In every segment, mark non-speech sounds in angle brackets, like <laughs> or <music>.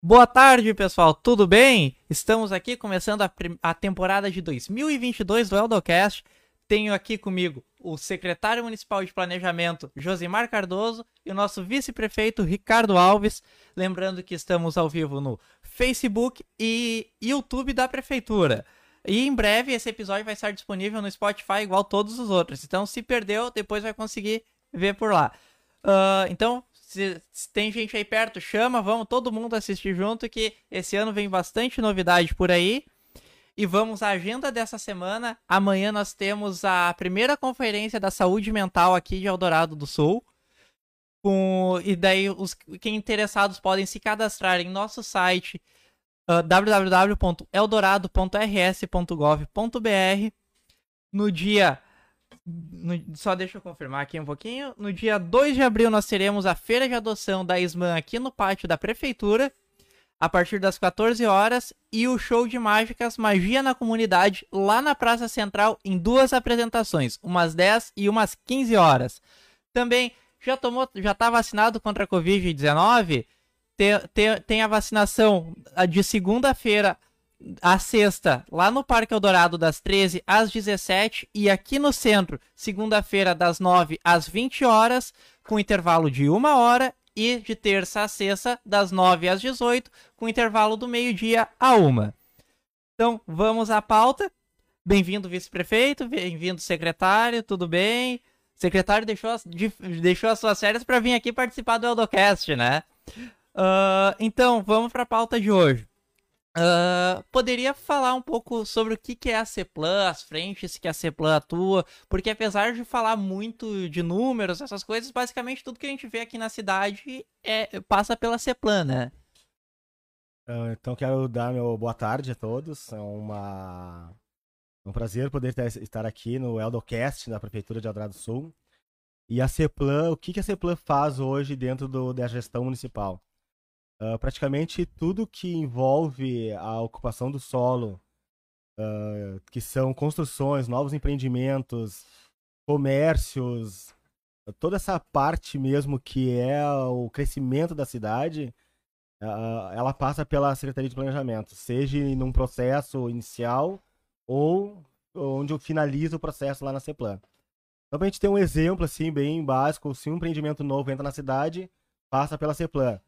Boa tarde, pessoal, tudo bem? Estamos aqui começando a, a, temporada de 2022 do Eldocast. Tenho aqui comigo o secretário municipal de planejamento, Josimar Cardoso, e o nosso vice-prefeito, Ricardo Alves. Lembrando que estamos ao vivo no Facebook e YouTube da prefeitura. E em breve esse episódio vai estar disponível no Spotify igual todos os outros. Então, se perdeu, depois vai conseguir ver por lá. Uh, então, se, se, tem gente aí perto, chama, vamos todo mundo assistir junto, que esse ano vem bastante novidade por aí. E vamos à agenda dessa semana. Amanhã nós temos a primeira conferência da saúde mental aqui de Eldorado do Sul. Com, e daí os quem interessados podem se cadastrar em nosso site uh, www.eldorado.rs.gov.br no dia no, só deixa eu confirmar aqui um pouquinho. No dia 2 de abril, nós teremos a feira de adoção da ISMAN aqui no pátio da prefeitura, a partir das 14 horas, e o show de mágicas Magia na Comunidade, lá na Praça Central, em duas apresentações, umas 10 e umas 15 horas. Também já tomou, já está vacinado contra a Covid-19? Tem, tem, tem a vacinação de segunda-feira a sexta, lá no Parque Eldorado, das 13 às 17 e aqui no centro, segunda-feira, das 9 às 20 horas, com intervalo de uma hora, e de terça a sexta, das 9 às 18, com intervalo do meio-dia a uma. Então, vamos à pauta. Bem-vindo, vice-prefeito, bem-vindo, secretário, tudo bem? Secretário deixou as, deixou as suas férias para vir aqui participar do Eldocast, né? Uh, então, vamos para a pauta de hoje. Uh, poderia falar um pouco sobre o que, que é a CEPLAN, as frentes que a CEPLAN atua, porque apesar de falar muito de números, essas coisas, basicamente tudo que a gente vê aqui na cidade é, passa pela CEPLAN, né? Uh, então quero dar meu boa tarde a todos. É uma... um prazer poder estar aqui no Eldocast da Prefeitura de Eldorado do Sul. E a CEPLAN, o que, que a CEPLAN faz hoje dentro do, da gestão municipal? Uh, praticamente tudo que envolve a ocupação do solo, uh, que são construções, novos empreendimentos, comércios, toda essa parte mesmo que é o crescimento da cidade, uh, ela passa pela Secretaria de Planejamento, seja num processo inicial ou onde eu finalizo o processo lá na CEPLAN. Então, a gente ter um exemplo assim bem básico, se um empreendimento novo entra na cidade, passa pela CEPLAN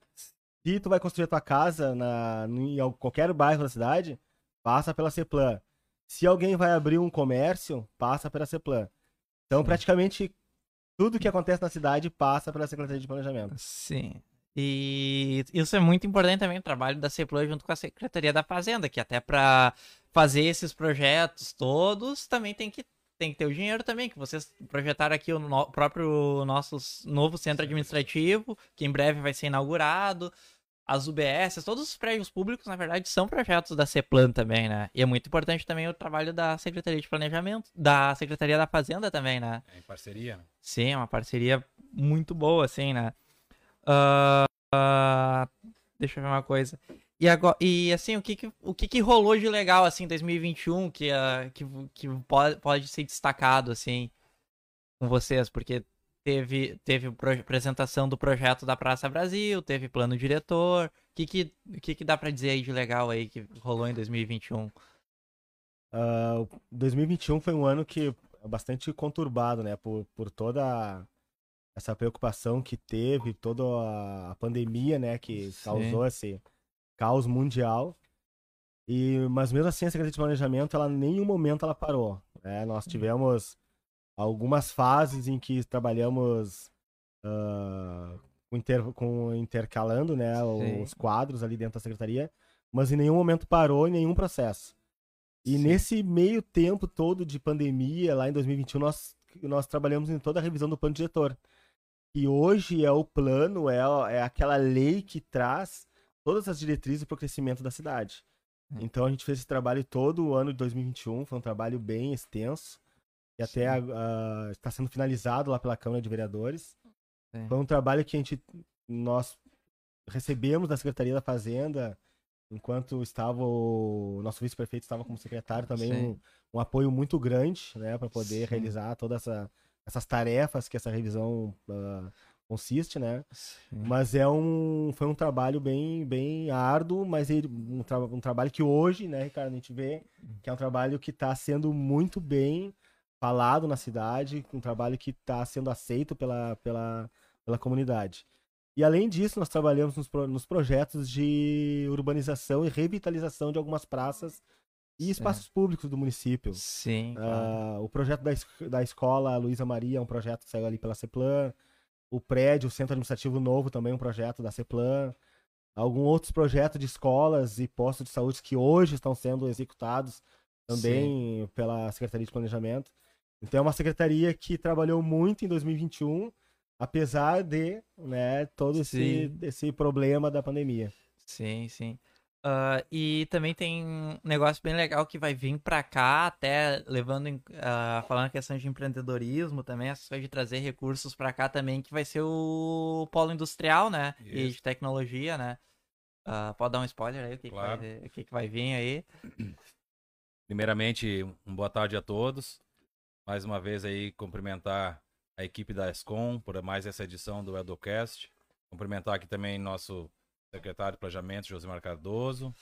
se tu vai construir a tua casa na, em qualquer bairro da cidade, passa pela Ceplan. Se alguém vai abrir um comércio, passa pela Ceplan. Então, Sim. praticamente tudo que acontece na cidade passa pela Secretaria de Planejamento. Sim. E isso é muito importante também, o trabalho da Ceplan junto com a Secretaria da Fazenda, que até para fazer esses projetos todos também tem que tem que ter o dinheiro também, que vocês projetaram aqui o no, próprio nosso novo centro administrativo, que em breve vai ser inaugurado. As UBS, todos os prédios públicos, na verdade, são projetos da CEPLAN também, né? E é muito importante também o trabalho da Secretaria de Planejamento, da Secretaria da Fazenda também, né? É em parceria, né? Sim, é uma parceria muito boa, assim, né? Uh, uh, deixa eu ver uma coisa. E, agora, e assim, o que, que o que, que, rolou de legal, assim, em 2021 que, uh, que, que pode, pode ser destacado, assim, com vocês? Porque teve, teve apresentação do projeto da Praça Brasil, teve plano diretor. O que, que, que, que dá para dizer aí de legal aí que rolou em 2021? Uh, 2021 foi um ano que é bastante conturbado, né? Por, por toda essa preocupação que teve, toda a pandemia, né? Que Sim. causou esse caos mundial. E, mas mesmo assim, a Secretaria de Planejamento, ela em nenhum momento ela parou. Né? Nós uhum. tivemos algumas fases em que trabalhamos uh, inter, com intercalando né, os quadros ali dentro da secretaria, mas em nenhum momento parou em nenhum processo. E Sim. nesse meio tempo todo de pandemia, lá em 2021, nós, nós trabalhamos em toda a revisão do plano diretor. E hoje é o plano, é, é aquela lei que traz todas as diretrizes para o crescimento da cidade. Hum. Então a gente fez esse trabalho todo o ano de 2021, foi um trabalho bem extenso, e até está sendo finalizado lá pela Câmara de Vereadores. Sim. Foi um trabalho que a gente, nós recebemos da Secretaria da Fazenda, enquanto estava o nosso vice-prefeito estava como secretário também, um, um, apoio muito grande né, para poder Sim. realizar todas essa, essas tarefas que essa revisão uh, consiste, né? Sim. Mas é um, foi um trabalho bem, bem árduo, mas ele, um, tra- um trabalho que hoje, né, Ricardo, a gente vê que é um trabalho que está sendo muito bem falado na cidade, um trabalho que está sendo aceito pela, pela, pela comunidade. E além disso, nós trabalhamos nos, pro- nos projetos de urbanização e revitalização de algumas praças e espaços públicos do município. Sim, claro. Ah, o projeto da, es- da escola Luísa Maria é um projeto que saiu ali pela CEPLAN. O prédio, o Centro Administrativo Novo, também um projeto da CEPLAN. Alguns outros projetos de escolas e postos de saúde que hoje estão sendo executados também pela Secretaria de Planejamento. Então é uma secretaria que trabalhou muito em 2021, apesar de né, todo esse, Sim. esse problema da pandemia. Sim, sim. Ah, e também tem um negócio bem legal que vai vir pra cá, até levando em, ah, falando a questão de empreendedorismo também, essa coisa de trazer recursos pra cá também, que vai ser o polo industrial, né? E Isso. de tecnologia, né? Ah, pode dar um spoiler aí, o que, Claro. que, vai, o que, que vai vir aí? Primeiramente, um boa tarde a todos. Mais uma vez aí cumprimentar a equipe da ESCOM por mais essa edição do Edocast. Cumprimentar aqui também nosso secretário de Planejamento, Josimar Cardoso.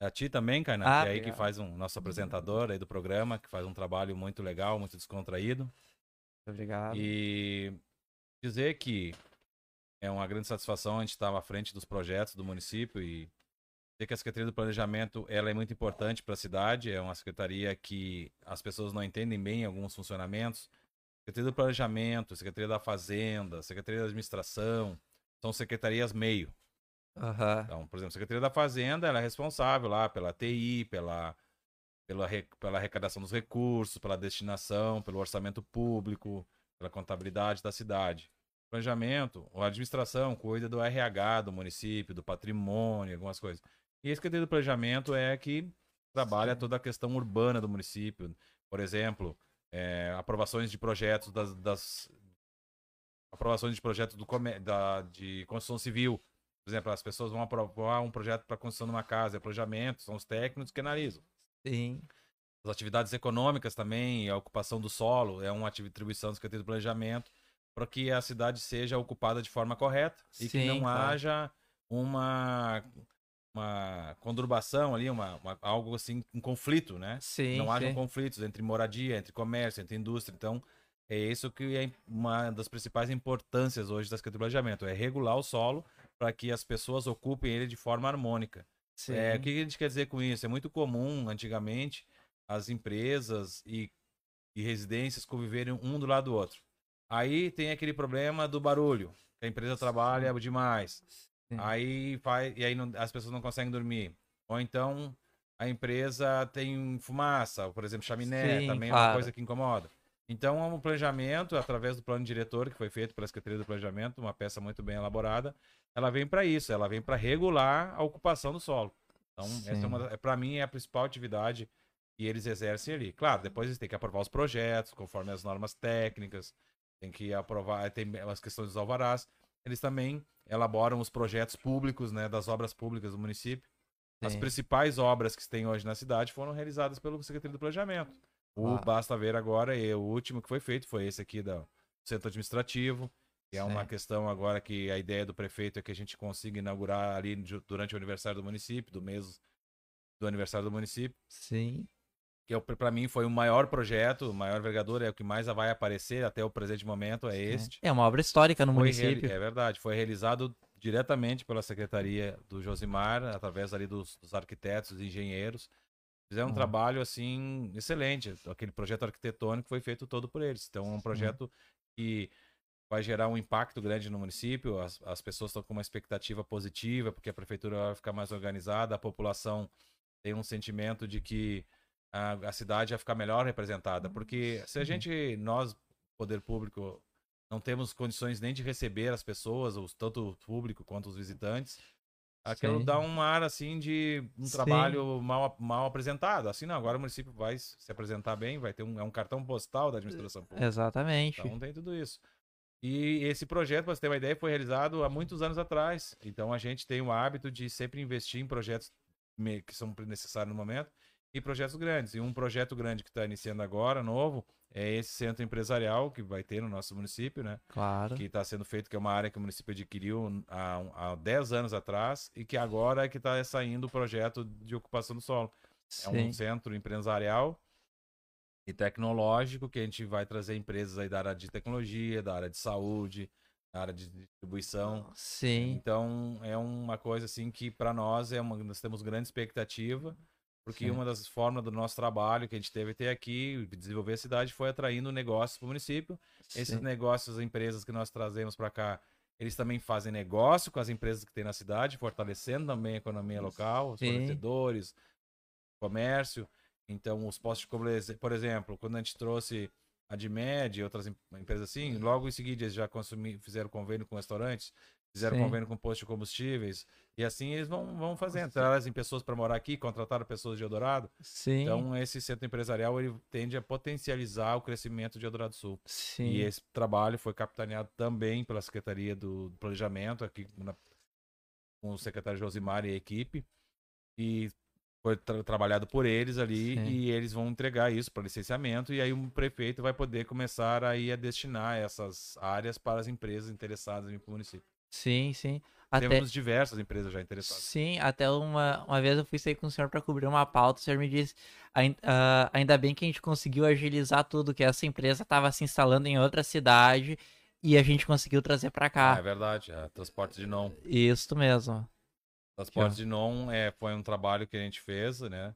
A ti também, Kainan, Ah, que é aí que faz um nosso apresentador aí do programa, que faz um trabalho muito legal, muito descontraído. Obrigado. E dizer que é uma grande satisfação a gente estar à frente dos projetos do município e dizer que a Secretaria do Planejamento ela é muito importante para a cidade, é uma secretaria que as pessoas não entendem bem alguns funcionamentos. Secretaria do Planejamento, Secretaria da Fazenda, Secretaria da Administração, são secretarias meio. Aham. Então, por exemplo, a Secretaria da Fazenda ela é responsável lá pela TI, pela, pela, pela arrecadação dos recursos, pela destinação, pelo orçamento público, pela contabilidade da cidade. Planejamento, a administração cuida do RH do município, do patrimônio, algumas coisas. E a Secretaria do Planejamento é que trabalha toda a questão urbana do município. Por exemplo, é, aprovações de projetos das, das- aprovações de projetos do, da, de construção civil. Por exemplo, as pessoas vão aprovar um projeto para construção de uma casa, é planejamento, são os técnicos que analisam. Sim. As atividades econômicas também, a ocupação do solo, é uma atribuição do Secretaria do Planejamento para que a cidade seja ocupada de forma correta e que Sim, não claro. haja uma, uma conturbação ali, uma, uma- algo assim, um conflito, né? Sim. não hajam sim. conflitos entre moradia, entre comércio, entre indústria. Então, é isso que é uma das principais importâncias hoje da Secretaria do Planejamento, é regular o solo para que as pessoas ocupem ele de forma harmônica. Sim. É, o que a gente quer dizer com isso? É muito comum, antigamente, as empresas e, e residências conviverem um do lado do outro. Aí tem aquele problema do barulho, a empresa trabalha demais. Sim. Aí faz, e aí não- as pessoas não conseguem dormir. Ou então a empresa tem fumaça, por exemplo, chaminé, Sim, também é uma claro. coisa que incomoda. Então, é um planejamento, através do plano diretor que foi feito pela Secretaria do Planejamento, uma peça muito bem elaborada, ela vem para isso, ela vem para regular a ocupação do solo. Então, essa Sim. é uma, para mim, é a principal atividade que eles exercem ali. Claro, depois eles têm que aprovar os projetos, conforme as normas técnicas, tem que aprovar, tem as questões dos alvarás. Eles também elaboram os projetos públicos, né, das obras públicas do município. As Sim. principais obras que tem hoje na cidade foram realizadas pelo Secretaria do Planejamento. O Claro. Basta Ver agora, e o último que foi feito foi esse aqui do Centro Administrativo, que é uma Sim. questão agora que a ideia do prefeito é que a gente consiga inaugurar ali durante o aniversário do município, do mês do aniversário do município, Sim. que para mim foi o maior projeto, o maior envergadura, é o que mais vai aparecer até o presente momento, é este. É uma obra histórica no Foi município. É verdade, foi realizado diretamente pela Secretaria do Josimar, através ali dos, dos arquitetos e engenheiros. Fizeram um Uhum. trabalho, assim, excelente. Aquele projeto arquitetônico foi feito todo por eles. Então, é um projeto que vai gerar um impacto grande no município. As, as pessoas estão com uma expectativa positiva, porque a prefeitura vai ficar mais organizada, a população tem um sentimento de que a, a cidade vai ficar melhor representada. Porque se a Uhum. gente, nós, poder público, não temos condições nem de receber as pessoas, os, tanto o público quanto os visitantes, aquilo Sim. dá um ar assim de um Sim. trabalho mal, mal apresentado. Assim, não, agora o município vai se apresentar bem, vai ter um, é um cartão postal da administração pública. Exatamente. Então tem tudo isso. E esse projeto, para você ter uma ideia, foi realizado há muitos anos atrás. Então a gente tem o hábito de sempre investir em projetos que são necessários no momento. E projetos grandes. E um projeto grande que está iniciando agora, novo, é esse centro empresarial que vai ter no nosso município, né? Claro. Que está sendo feito, que é uma área que o município adquiriu há, há 10 anos atrás e que agora é que está saindo o projeto de ocupação do solo. É um Sim. centro empresarial e tecnológico que a gente vai trazer empresas aí da área de tecnologia, da área de saúde, da área de distribuição. Sim. Então é uma coisa assim que para nós é uma, nós temos grande expectativa, porque Sim. uma das formas do nosso trabalho que a gente teve até aqui, de desenvolver a cidade, foi atraindo negócios para o município. Esses Sim. negócios, as empresas que nós trazemos para cá, eles também fazem negócio com as empresas que tem na cidade, fortalecendo também a economia local, os Sim. fornecedores, comércio. Então, os postos de por exemplo, quando a gente trouxe a Dimed e outras em- empresas assim, logo em seguida eles já consumi, fizeram convênio com restaurantes, fizeram Sim. convênio com postos de combustíveis, e assim eles vão, vão fazendo. Trazem pessoas para morar aqui, contrataram pessoas de Eldorado. Sim. Então, esse centro empresarial ele tende a potencializar o crescimento de Eldorado Sul. Sim. E esse trabalho foi capitaneado também pela Secretaria do Planejamento, aqui na- com o secretário Josimar e a equipe. E foi tra- trabalhado por eles ali Sim. e eles vão entregar isso para licenciamento e aí o prefeito vai poder começar aí a destinar essas áreas para as empresas interessadas em ir para o município. Sim, sim. Até... Temos diversas empresas já interessadas. Sim, até uma, uma vez eu fui sair com o senhor para cobrir uma pauta, o senhor me disse, "Ain- ah, ainda bem que a gente conseguiu agilizar tudo, que essa empresa estava se instalando em outra cidade e a gente conseguiu trazer para Ah, é cá. verdade, é, transporte de non. Isso mesmo. Transporte de non é, foi um trabalho que a gente fez, né?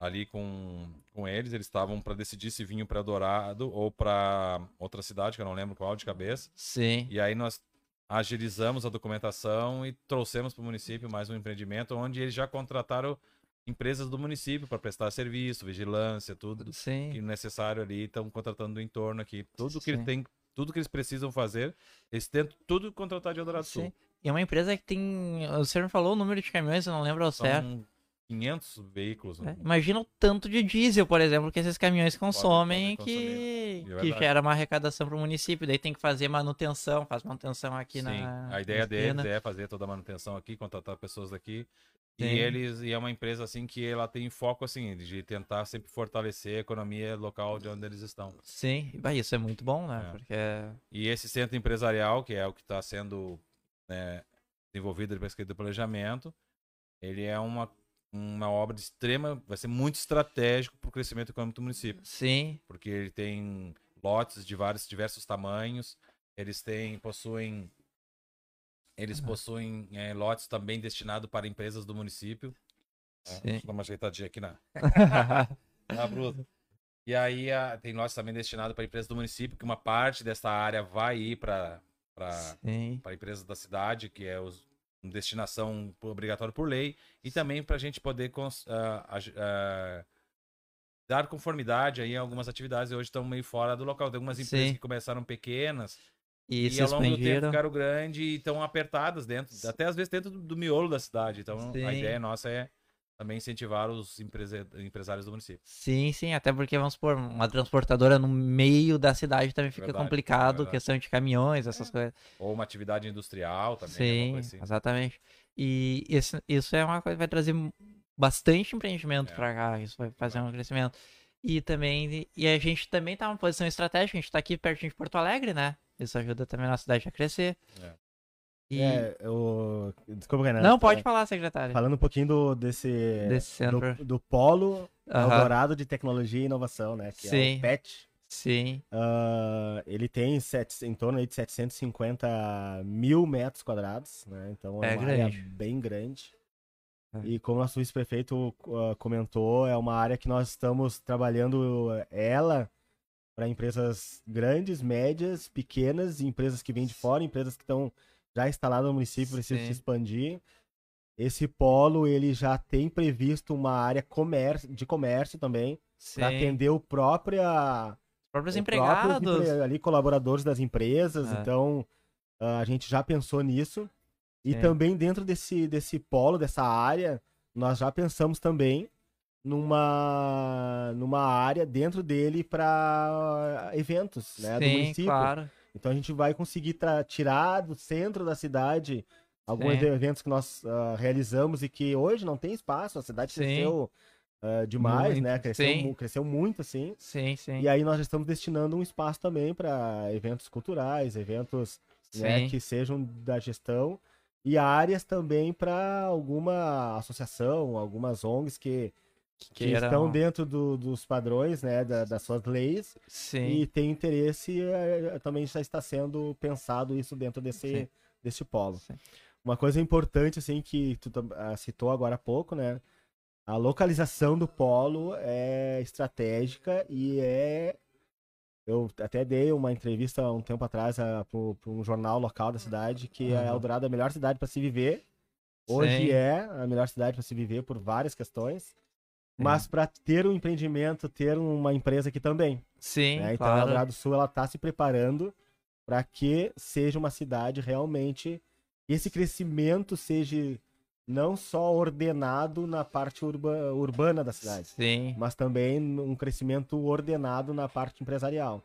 Ali com, com eles, eles estavam para decidir se vinham para Dourado ou para outra cidade, que eu não lembro qual de cabeça. Sim, E aí nós agilizamos a documentação e trouxemos para o município mais um empreendimento onde eles já contrataram empresas do município para prestar serviço, vigilância, tudo que sim, necessário ali, estão contratando do entorno aqui. Tudo que Sim. eles têm, tudo que eles precisam fazer, eles tentam tudo contratar de Eldorado sim. Sul. E é uma empresa que tem, o senhor me falou o número de caminhões, eu não lembro ao certo. São 500 veículos. né? né? Imagina o tanto de diesel, por exemplo, que esses caminhões consomem podem que, consumir. É que gera uma arrecadação para o município. Daí tem que fazer manutenção, faz manutenção aqui Sim, na. a ideia deles é fazer toda a manutenção aqui, contratar pessoas daqui. Sim. E eles e é uma empresa assim que ela tem foco assim de tentar sempre fortalecer a economia local de onde eles estão. Sim, isso é muito bom, né? É. Porque E esse centro empresarial, que é o que está sendo né, desenvolvido de pesquisa e planejamento, ele é uma, uma obra de extrema, vai ser muito estratégico para o crescimento econômico do município, sim, porque ele tem lotes de vários diversos tamanhos, eles têm possuem eles Aham. possuem é, lotes também destinados para empresas do município. É. Deixa eu dar uma ajeitadinha aqui na, <laughs> <laughs> na brusa. E aí a- tem lotes também destinados para empresas do município, que uma parte dessa área vai ir para para empresas da cidade, que é os, destinação obrigatória por lei, e também para a gente poder cons- ag- ah, dar conformidade aí a algumas atividades hoje estão meio fora do local. Tem algumas empresas Sim. que começaram pequenas e, e, ao longo do tempo ficaram grandes e estão apertadas dentro, até às vezes dentro do, do miolo da cidade. Então Sim. a ideia nossa é também incentivar os empresários do município. Sim, sim, até porque, vamos supor, uma transportadora no meio da cidade também fica Verdade, complicado, verdade. questão de caminhões, essas coisas. Ou uma atividade industrial também. Sim, alguma coisa assim. exatamente. E esse- isso é uma coisa que vai trazer bastante empreendimento É. pra cá, isso vai fazer um crescimento. E também, e a gente também tá numa posição estratégica, a gente tá aqui pertinho de Porto Alegre, né? Isso ajuda também a nossa cidade a crescer. É. E... É, eu... Desculpa, Renato. Não, pode É, falar, secretário. Falando um pouquinho do, desse, Desse do, do polo Eldorado de Tecnologia e Inovação, né? Que é Sim. o PET. Sim, Ah, ele tem sete, em torno de 750 mil metros quadrados, né? Então é, É uma grande. área bem grande. É. E como nosso vice-prefeito ah, comentou, é uma área que nós estamos trabalhando ela para empresas grandes, médias, pequenas, empresas que vêm de fora, empresas que estão já instaladas no município, precisam Sim. se expandir. Esse polo ele já tem previsto uma área comércio, de comércio também para atender o próprio Os próprios o empregados. próprio ali colaboradores das empresas, É. então ah, a gente já pensou nisso. E Sim. também dentro desse, desse polo, dessa área, nós já pensamos também numa, numa área dentro dele para eventos né, do Sim, município. claro. Então a gente vai conseguir tirar do centro da cidade alguns Sim. eventos que nós ah, realizamos e que hoje não tem espaço, a cidade Sim. cresceu ah, demais, Muito, né? Cresceu, sim. cresceu muito, assim. Sim, sim. E aí nós já estamos destinando um espaço também para eventos culturais, eventos né, que sejam da gestão e áreas também para alguma associação, algumas ONGs que, que queiram- estão dentro do- dos padrões, né, da- das suas leis Sim. e tem interesse, eh, também já está sendo pensado isso dentro desse, Sim. desse polo. Sim. Uma coisa importante, assim, que tu ah, citou agora há pouco, né, a localização do polo é estratégica e é. Eu até dei uma entrevista há um tempo atrás para um jornal local da cidade que a Aham. Eldorado é a melhor cidade para se viver. Hoje Sim. é a melhor cidade para se viver por várias questões. Mas para ter um empreendimento, ter uma empresa aqui também. Sim, né? Então a claro. Eldorado Sul ela está se preparando para que seja uma cidade realmente esse crescimento seja não só ordenado na parte urba- urbana da cidade, Sim. mas também um crescimento ordenado na parte empresarial.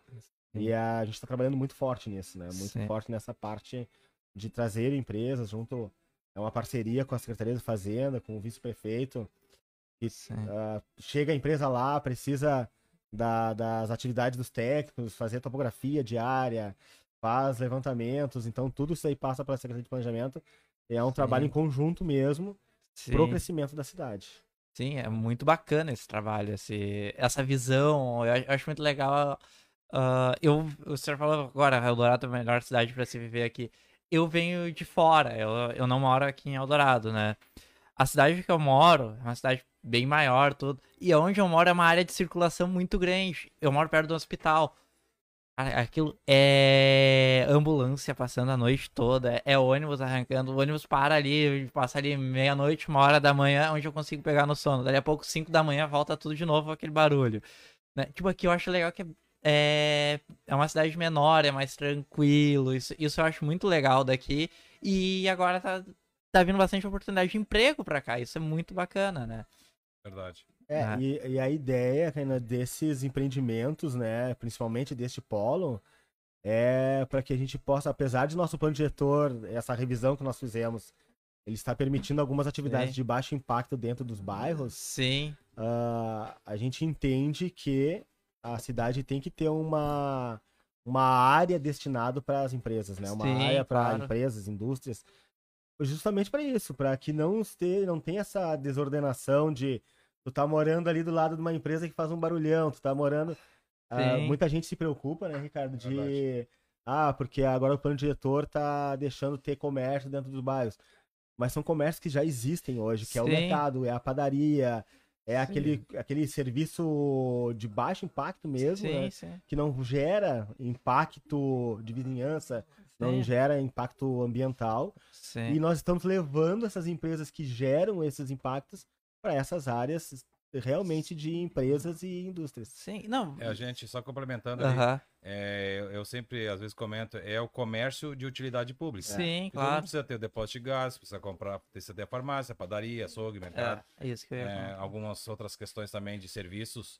E a gente está trabalhando muito forte nisso, né? Muito Sim. forte nessa parte de trazer empresas junto. É uma parceria com a Secretaria de Fazenda, com o vice-prefeito. Sim. ah, chega a empresa lá, precisa da- das atividades dos técnicos, fazer topografia diária, faz levantamentos. Então, tudo isso aí passa pela Secretaria de Planejamento. É um trabalho em conjunto mesmo Sim. pro crescimento da cidade. Sim, é muito bacana esse trabalho, esse, essa visão. Eu, acho muito legal. ah, eu, o senhor falou agora, Eldorado é a melhor cidade para se viver aqui. Eu venho de fora, eu, eu não moro aqui em Eldorado, né? A cidade que eu moro é uma cidade bem maior, tudo. E onde eu moro é uma área de circulação muito grande. Eu moro perto do hospital. Aquilo é ambulância passando a noite toda, é- é ônibus arrancando, o ônibus para ali, passa ali meia-noite, uma hora da manhã, onde eu consigo pegar no sono. Dali a pouco, cinco da manhã, volta tudo de novo aquele barulho. né? Tipo, aqui eu acho legal que é, é uma cidade menor, é mais tranquilo, isso, isso eu acho muito legal daqui. E agora tá, tá vindo bastante oportunidade de emprego pra cá, isso é muito bacana, né? Verdade. É, Ah. e, e a ideia Renan, desses empreendimentos, né, principalmente deste polo, é para que a gente possa, apesar de nosso plano diretor, essa revisão que nós fizemos, ele está permitindo algumas atividades Sim. de baixo impacto dentro dos bairros, Sim, ah, a gente entende que a cidade tem que ter uma, uma área destinada para as empresas, né? Uma Sim, área para claro. empresas, indústrias, justamente para isso, para que não tenha, não tenha essa desordenação de tu tá morando ali do lado de uma empresa que faz um barulhão, tu tá morando. ah, Sim. muita gente se preocupa, né, Ricardo, de Verdade. ah, porque agora o plano diretor tá deixando ter comércio dentro dos bairros. Mas são comércios que já existem hoje, que é o Sim. mercado, é a padaria, é Sim. aquele, aquele serviço de baixo impacto mesmo, sim, né? sim. que não gera impacto de vizinhança, não Sim. gera impacto ambiental. sim. E nós estamos levando essas empresas que geram esses impactos para essas áreas realmente de empresas e indústrias. Sim, não. É, a gente, só complementando ali, é, eu, eu sempre, às vezes, comento, é o comércio de utilidade pública. Sim, Porque todo mundo claro. precisa ter o depósito de gás, precisa comprar, precisa ter a farmácia, padaria, açougue, mercado. É, é isso que eu ia É, falar. algumas outras questões também de serviços,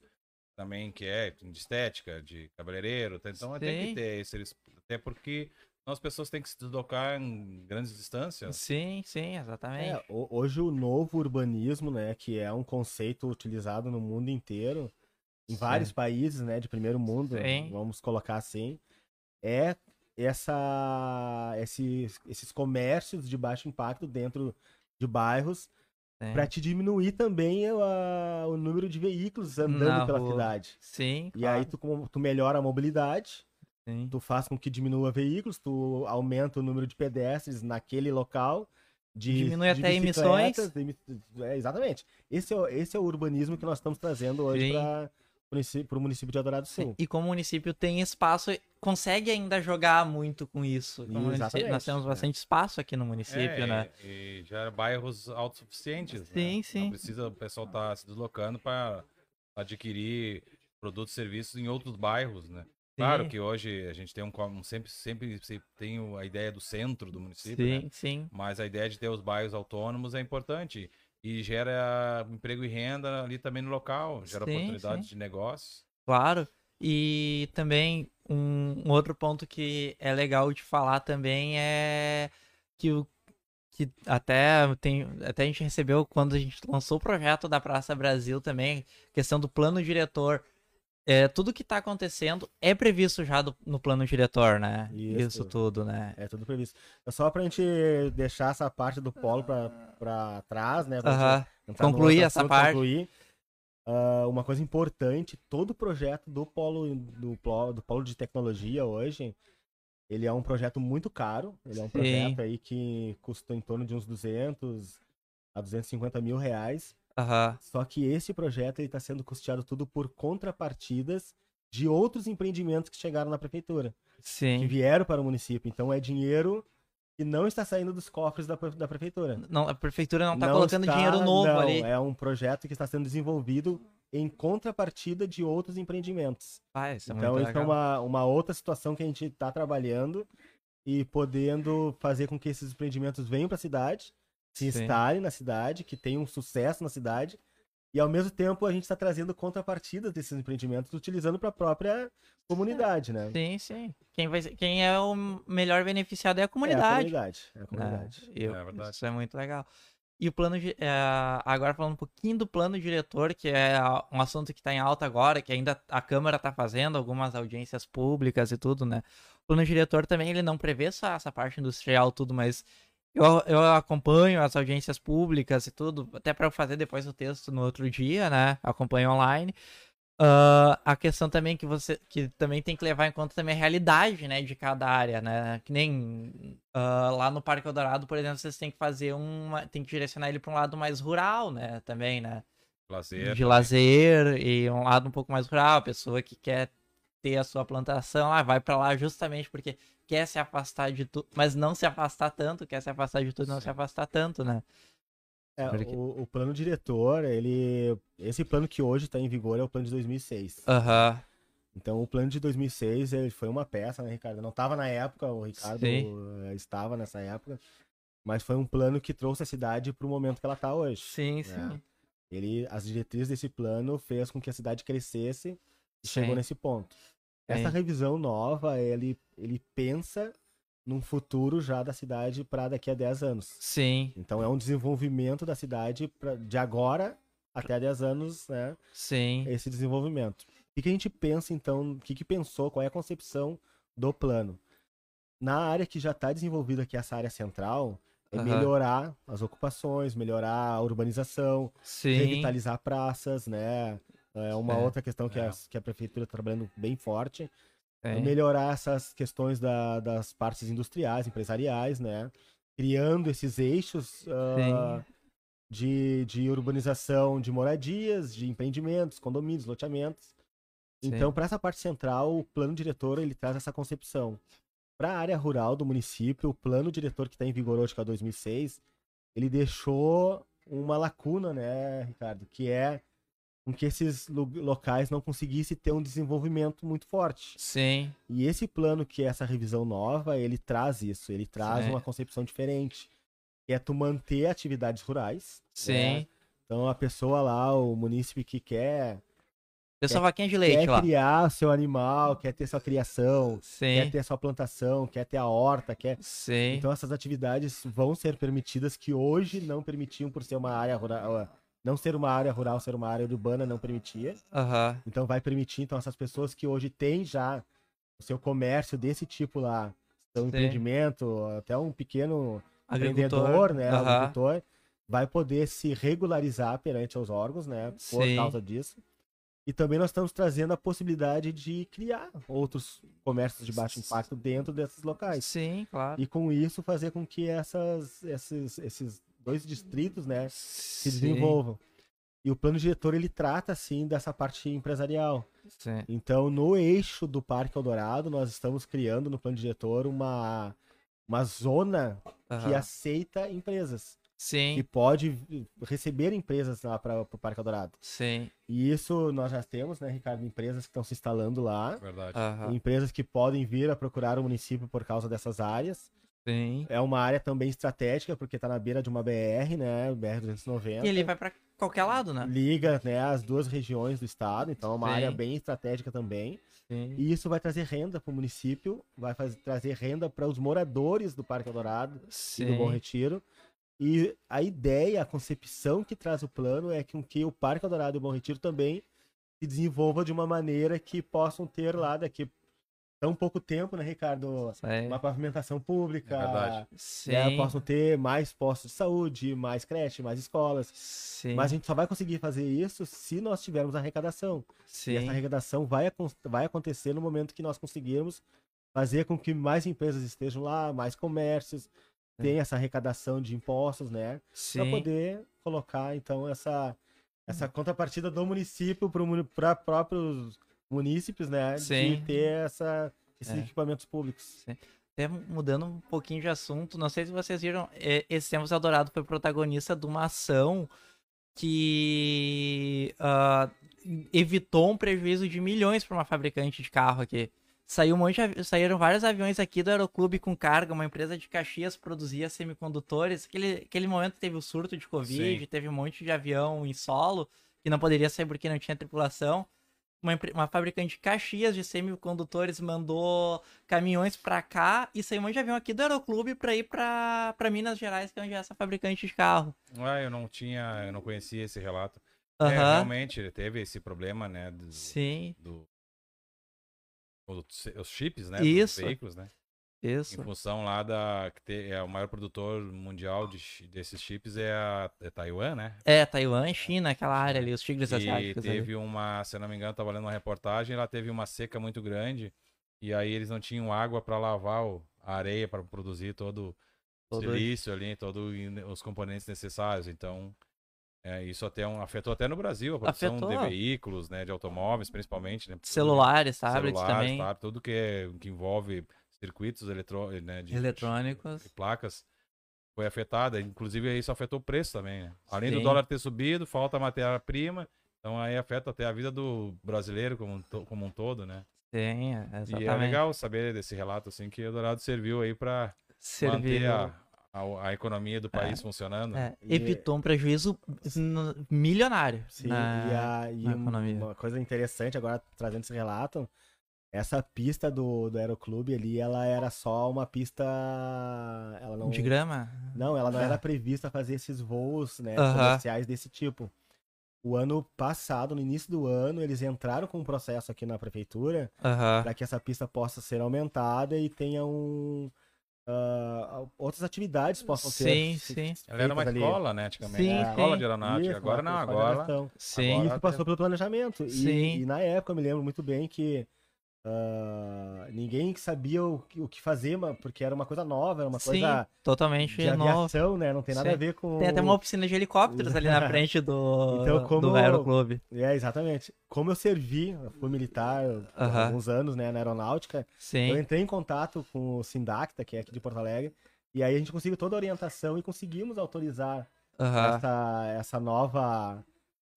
também que é de estética, de cabeleireiro. Então tem Sim. que ter esse, até porque as pessoas têm que se deslocar em grandes distâncias. Sim, sim, exatamente. É, ho- hoje o novo urbanismo, né, que é um conceito utilizado no mundo inteiro, em Sim. vários países, né, de primeiro mundo, Sim. vamos colocar assim, é essa esses, esses comércios de baixo impacto dentro de bairros para te diminuir também o, a- o número de veículos andando Na pela rua. cidade. Sim, E claro. aí tu, tu melhora a mobilidade, Sim. tu faz com que diminua veículos, tu aumenta o número de pedestres naquele local. De, Diminui de até emissões. de é, exatamente. Esse é, o- esse é o urbanismo que nós estamos trazendo hoje para o município, município de Eldorado Sim, Sul. E como o município tem espaço, consegue ainda jogar muito com isso. Nós temos é. bastante espaço aqui no município, É, né? E, e já era bairros autossuficientes. Sim, né? sim. Não precisa o pessoal estar se deslocando para adquirir produtos e serviços em outros bairros, né? Claro que hoje a gente tem um, um- sempre, sempre se tem a ideia do centro do município, Sim, né? sim. Mas a ideia de ter os bairros autônomos é importante e gera emprego e renda ali também no local, gera Sim, oportunidades de negócios. Claro. E também um, um outro ponto que é legal de falar também é que o, que até tem até a gente recebeu quando a gente lançou o projeto da Praça Brasil também, questão do plano diretor. É, tudo que tá acontecendo é previsto já do- no plano diretor, né? Isso. Isso, tudo, né? É tudo previsto. É só pra gente deixar essa parte do polo pra, pra trás, né? pra entrar no Concluir essa parte. concluir. Ah, uma coisa importante, todo projeto do polo, do, do polo de tecnologia hoje, ele é um projeto muito caro. Ele é um Sim. projeto aí que custa em torno de uns 200 a 250 mil reais. Aham. Só que esse projeto está sendo custeado tudo por contrapartidas de outros empreendimentos que chegaram na prefeitura, que Sim. vieram para o município. Então é dinheiro que não está saindo dos cofres da, da prefeitura. Não, a prefeitura não tá Não colocando está- dinheiro novo não, ali. É um projeto que está sendo desenvolvido em contrapartida de outros empreendimentos. Ah, isso é então, isso é legal. uma, uma outra situação que a gente está trabalhando e podendo fazer com que esses empreendimentos venham para a cidade, se Sim. instalem na cidade, que tenham sucesso na cidade. E ao mesmo tempo a gente está trazendo contrapartidas desses empreendimentos, utilizando para a própria comunidade, né? Sim, sim. Quem, vai, ser- quem é o melhor beneficiado é a É a comunidade. comunidade. É a comunidade. E eu- É verdade. Isso é muito legal. E o plano. é, agora falando um pouquinho do plano diretor, que é um assunto que está em alta agora, que ainda a Câmara está fazendo algumas audiências públicas e tudo, né? O plano diretor também ele não prevê só essa parte industrial, tudo, mas eu, eu acompanho as audiências públicas e tudo, até para eu fazer depois o texto no outro dia, né? Acompanho online. Ah, a questão também que você que também tem que levar em conta também a realidade, né, de cada área, né? Que nem ah, lá no Parque Eldorado, por exemplo, vocês têm que fazer uma, tem que direcionar ele para um lado mais rural, né, também, né? Lazer. De lazer e um lado um pouco mais rural, a pessoa que quer ter a sua plantação, ah, vai para lá justamente porque quer se afastar de tudo, mas não se afastar tanto, quer se afastar de tudo, não se afastar tanto, né? É, Porque- o, o plano diretor, ele. Esse plano que hoje está em vigor é o plano de 2006. Aham. Então, o plano de 2006 ele foi uma peça, né, Ricardo? Não estava na época, o Ricardo Sim. eh, estava nessa época, mas foi um plano que trouxe a cidade para o momento que ela está hoje. Sim, sim. Ele, as diretrizes desse plano fez com que a cidade crescesse e Sim. chegou nesse ponto. Essa Sim. revisão nova, ele, ele pensa num futuro já da cidade para daqui a 10 anos. Sim, Então, é um desenvolvimento da cidade pra, de agora até 10 anos, né? sim. esse desenvolvimento. O que, a gente pensa, então, o que, que pensou, qual é a concepção do plano? Na área que já está desenvolvida, que é essa área central, é Aham. melhorar as ocupações, melhorar a urbanização, Sim. revitalizar praças, né? É uma É. outra questão que, É. a, que a prefeitura está trabalhando bem forte. É melhorar essas questões da- das partes industriais, empresariais, né? Criando esses eixos ah, de, de urbanização de moradias, de empreendimentos, condomínios, loteamentos. Então, Sim. para essa parte central, o plano diretor ele traz essa concepção. Para a área rural do município, o plano diretor que está em vigor hoje, que é o 2006, ele deixou uma lacuna, né, Ricardo? Que é com que esses locais não conseguissem ter um desenvolvimento muito forte. Sim. E esse plano, que é essa revisão nova, ele traz isso, ele traz Sim. uma concepção diferente. Que é tu manter atividades rurais. Sim. né? Então a pessoa lá, o munícipe que quer, Pessoal vaquinha de leite quer lá. criar seu animal, quer ter sua criação, quer Sim. ter sua plantação, quer ter a horta, quer. Sim. Então essas atividades vão ser permitidas que hoje não permitiam por ser uma área rural. Não ser uma área rural, ser uma área urbana não permitia. Aham. Então vai permitir, então, essas pessoas que hoje têm já o seu comércio desse tipo lá, seu Sim. empreendimento, até um pequeno empreendedor, né, Aham. agricultor, vai poder se regularizar perante os órgãos, né, por Sim. causa disso. E também nós estamos trazendo a possibilidade de criar outros comércios de baixo impacto dentro desses locais. Sim, claro. E com isso fazer com que essas, esses, esses dois distritos, né, se Sim. desenvolvam. E o plano diretor ele trata assim dessa parte empresarial. Sim. Então, no eixo do Parque Eldorado, nós estamos criando no plano diretor uma, uma zona que Aham. aceita empresas, que Sim. pode receber empresas lá para o Parque Eldorado. Sim. E isso nós já temos, né, Ricardo, empresas que estão se instalando lá, Verdade. Aham. empresas que podem vir a procurar o município por causa dessas áreas. Sim. É uma área também estratégica, porque está na beira de uma BR, né, BR-290. E ele vai pra qualquer lado, né? liga né, as duas regiões do estado, então é uma Sim. área bem estratégica também. Sim. E isso vai trazer renda para o município, vai fazer, trazer renda para os moradores do Parque Eldorado e do Bom Retiro. E a ideia, a concepção que traz o plano é que, que o Parque Eldorado e o Bom Retiro também se desenvolva de uma maneira que possam ter lá daqui tão pouco tempo, né, Ricardo? Sim. Uma pavimentação pública, É verdade. Sim. né, possam ter mais postos de saúde, mais creche, mais escolas. Sim. Mas a gente só vai conseguir fazer isso se nós tivermos arrecadação. E Sim. essa arrecadação vai, vai acontecer no momento que nós conseguirmos fazer com que mais empresas estejam lá, mais comércios, tenha essa arrecadação de impostos, né? Para Sim. poder colocar, então, essa, essa contrapartida do município para próprios munícipes, né? Sim. De ter essa, esses É. equipamentos públicos. Até mudando um pouquinho de assunto, não sei se vocês viram, é, esse Tempos Eldorado foi protagonista de uma ação que ah, evitou um prejuízo de milhões para uma fabricante de carro aqui. Saiu um monte de saíram vários aviões aqui do Aeroclube com carga, uma empresa de Caxias produzia semicondutores. Aquele, aquele momento teve o surto de Covid, Sim. teve um monte de avião em solo, que não poderia sair porque não tinha tripulação. Uma, uma fabricante de Caxias de semicondutores mandou caminhões pra cá e saiu um monte de avião aqui do Aeroclube pra ir pra, pra Minas Gerais, que é onde é essa fabricante de carro. Ah, eu não tinha, eu não conhecia esse relato. É, Aham. realmente, ele teve esse problema, né? Do, Sim, do- do- os chips, né? Isso. Dos veículos, né? Isso. Em função lá da. que te- é o maior produtor mundial de desses chips é a é Taiwan, né? É, Taiwan e China, aquela área ali, os tigres E asiáticos. ali. teve uma, se eu não me engano, tava lendo uma reportagem, ela teve uma seca muito grande e aí eles não tinham água para lavar o- a areia para produzir todo o Todo- silício ali, todos os componentes necessários. Então, é, isso até um, afetou até no Brasil a produção de Afetou. veículos, né, de automóveis, principalmente, né? Celulares, tablets celulares, também, tudo que, é- que envolve circuitos eletrô, né, de, eletrônicos. de placas foi afetada. Inclusive, isso afetou o preço também, né? Além do Sim. dólar ter subido, falta matéria-prima. Então aí afeta até a vida do brasileiro como um, to- como um todo, né? Sim, exatamente. E é legal saber desse relato, assim, que o Dourado serviu aí para manter a, a, a economia do país funcionando. É, E- evitou um prejuízo milionário. Sim, na- e, a, e na economia. uma coisa interessante agora, trazendo esse relato, essa pista do, do Aeroclube ali, ela era só uma pista... Ela não, De grama? Não, ela não É. era prevista fazer esses voos né, Aham. comerciais desse tipo. O ano passado, no início do ano, eles entraram com um processo aqui na prefeitura para que essa pista possa ser aumentada e tenha um, ah, outras atividades possam Sim, ter. sim. Ela era uma ali. escola, né, antigamente. Sim, Uma escola sim. de aeronáutica. Isso, agora não, agora... Sim. E Agora isso passou pelo planejamento. E, Sim. e na época eu me lembro muito bem que ah, ninguém sabia o, que- o que fazer, porque era uma coisa nova, era uma Sim, coisa totalmente de aviação, né? Não tem nada Sim. a ver com. Tem até uma oficina de helicópteros ali na <laughs> frente do, Então, como- do Aeroclube. É, exatamente. Como eu servi, eu fui militar há Aham. alguns anos, né, na aeronáutica, eu Sim. entrei em contato com o Sindacta, que é aqui de Porto Alegre, e aí a gente conseguiu toda a orientação e conseguimos autorizar Aham. essa, essa nova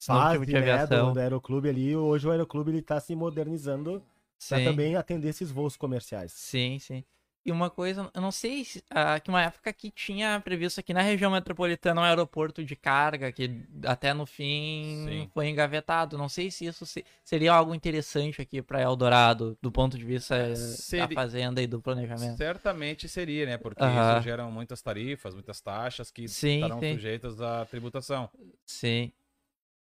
novo fase tipo de né, do, do Aeroclube ali. Hoje o Aeroclube ele está se modernizando para também atender esses voos comerciais. Sim, sim. E uma coisa, eu não sei se, ah, que uma época que tinha previsto aqui na região metropolitana um aeroporto de carga, que até no fim Sim. foi engavetado. Não sei se isso se- seria algo interessante aqui para Eldorado, do ponto de vista eh, da Seria- fazenda e do planejamento. Certamente seria, né? Porque Aham. isso gera muitas tarifas, muitas taxas que Sim, estarão sim. sujeitas à tributação. Sim.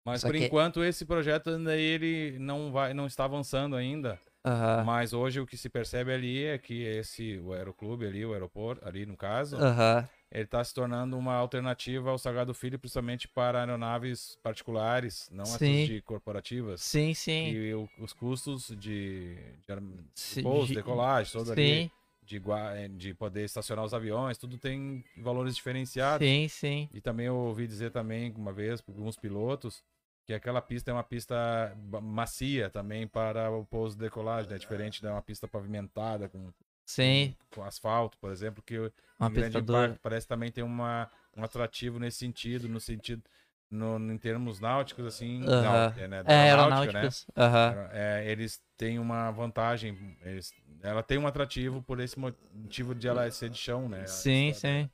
Mas Só por que- enquanto esse projeto ainda ele não vai, não está avançando ainda. Aham. Mas hoje o que se percebe ali é que esse o aeroclube ali, o aeroporto ali no caso, Aham. ele está se tornando uma alternativa ao Sagrado Filho, principalmente para aeronaves particulares, não Sim. de corporativas. Sim, sim. E o- os custos de, de, de pouso, de- decolagem, todo Sim, ali, de, eh, de poder estacionar os aviões, tudo tem valores diferenciados. sim, sim. E também eu ouvi dizer também uma vez por alguns pilotos que aquela pista é uma pista macia também para o pouso e decolagem, né? Diferente de uma pista pavimentada com, Sim. com asfalto, por exemplo, que Uma grande pista dura. parte parece também ter uma, um atrativo nesse sentido, no sentido no, em termos náuticos assim, Aham. náutica, né? Da É, aeronáutica, né? aeronáuticos. Aham. É, eles têm uma vantagem, eles- ela tem um atrativo por esse motivo de ela ser de chão, né? Sim, sim.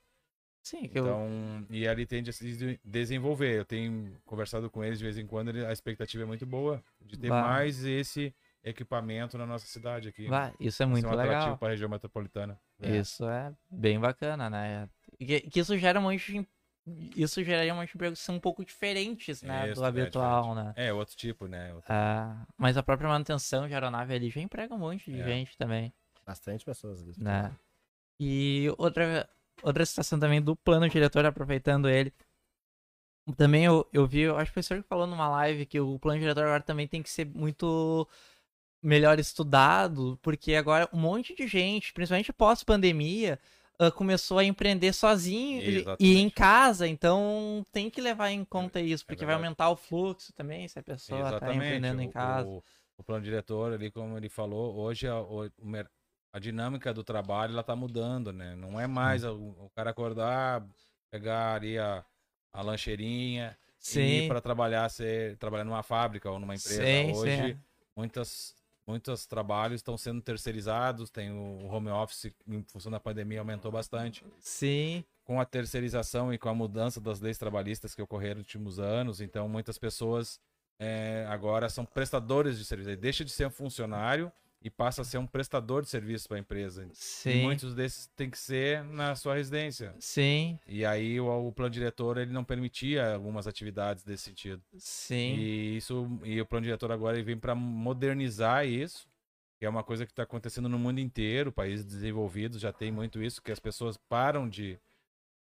Sim, que eu... Então, e ali tende a se de- desenvolver. Eu tenho conversado com eles de vez em quando, ele- a expectativa é muito boa de ter Bah. mais esse equipamento na nossa cidade aqui. Vai, isso é muito um atrativo legal. para a região metropolitana. Isso é bem bacana, né? Que, que isso gera um monte de. Isso geraria um monte de empregos que são um pouco diferentes, né? Isso, do é habitual, né? É, outro tipo, né? Outro- Ah, mas a própria manutenção de aeronave ali já emprega um monte de É. gente também, Bastante pessoas ali. né? E outra, outra situação também do plano diretor, aproveitando ele. Também eu, eu vi, eu acho que foi o senhor que falou numa live que o plano diretor agora também tem que ser muito melhor estudado, porque agora um monte de gente, principalmente pós-pandemia, ah, começou a empreender sozinho e- e em casa, então tem que levar em conta isso, porque vai verdade. aumentar o fluxo também, se a pessoa tá empreendendo em casa. O, o plano diretor, ali, como ele falou, hoje a, o- o a dinâmica do trabalho ela tá mudando, né? Não é mais o, o cara acordar, pegar ali a, a lancheirinha e Sim, ir para trabalhar, ser, trabalhar numa fábrica ou numa empresa. Sim, hoje, sim. muitas muitos trabalhos estão sendo terceirizados, tem o home office em função da pandemia aumentou bastante sim, com a terceirização e com a mudança das leis trabalhistas que ocorreram nos últimos anos, então muitas pessoas é, agora são prestadores de serviço. Ele deixa de ser um funcionário e passa a ser um prestador de serviço para a empresa. E sim, muitos desses tem que ser na sua residência. sim, E aí o, o plano diretor ele não permitia algumas atividades desse sentido. sim, E isso e o plano diretor agora ele vem para modernizar isso, que é uma coisa que está acontecendo no mundo inteiro, países desenvolvidos já tem muito isso, que as pessoas param de,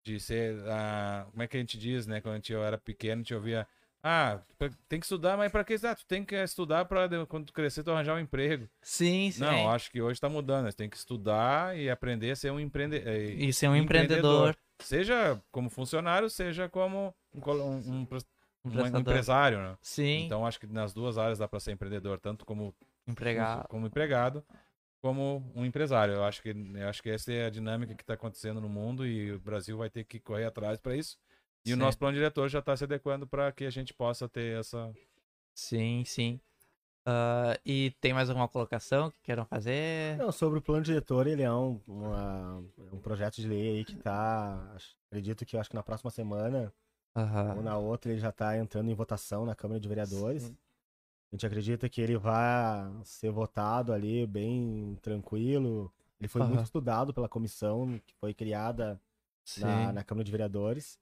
de ser, ah, como é que a gente diz, né? Quando a gente, eu era pequeno, a gente ouvia, ah, pra- tem que estudar, mas para que exato? Tem que estudar para quando tu crescer tu arranjar um emprego. sim, sim. Não, acho que hoje está mudando, né? Você tem que estudar e aprender a ser um empreendedor. E ser um empreendedor, Seja como funcionário, seja como um, um- um um empresário, né? Sim, Então acho que nas duas áreas dá para ser empreendedor, tanto como empregado. como empregado, como um empresário. Eu acho que eu acho que essa é a dinâmica que está acontecendo no mundo e o Brasil vai ter que correr atrás para isso. E o nosso plano diretor já está se adequando para que a gente possa ter essa. Sim, sim. Ah, e tem mais alguma colocação que queiram fazer? Não, sobre o plano diretor, ele é um, uma- um projeto de lei aí que tá. acho- Acredito que eu acho que na próxima semana ou Aham. na outra ele já tá entrando em votação na Câmara de Vereadores. Sim. A gente acredita que ele vai ser votado ali bem tranquilo. Ele foi Aham. muito estudado pela comissão que foi criada na, na Câmara de Vereadores.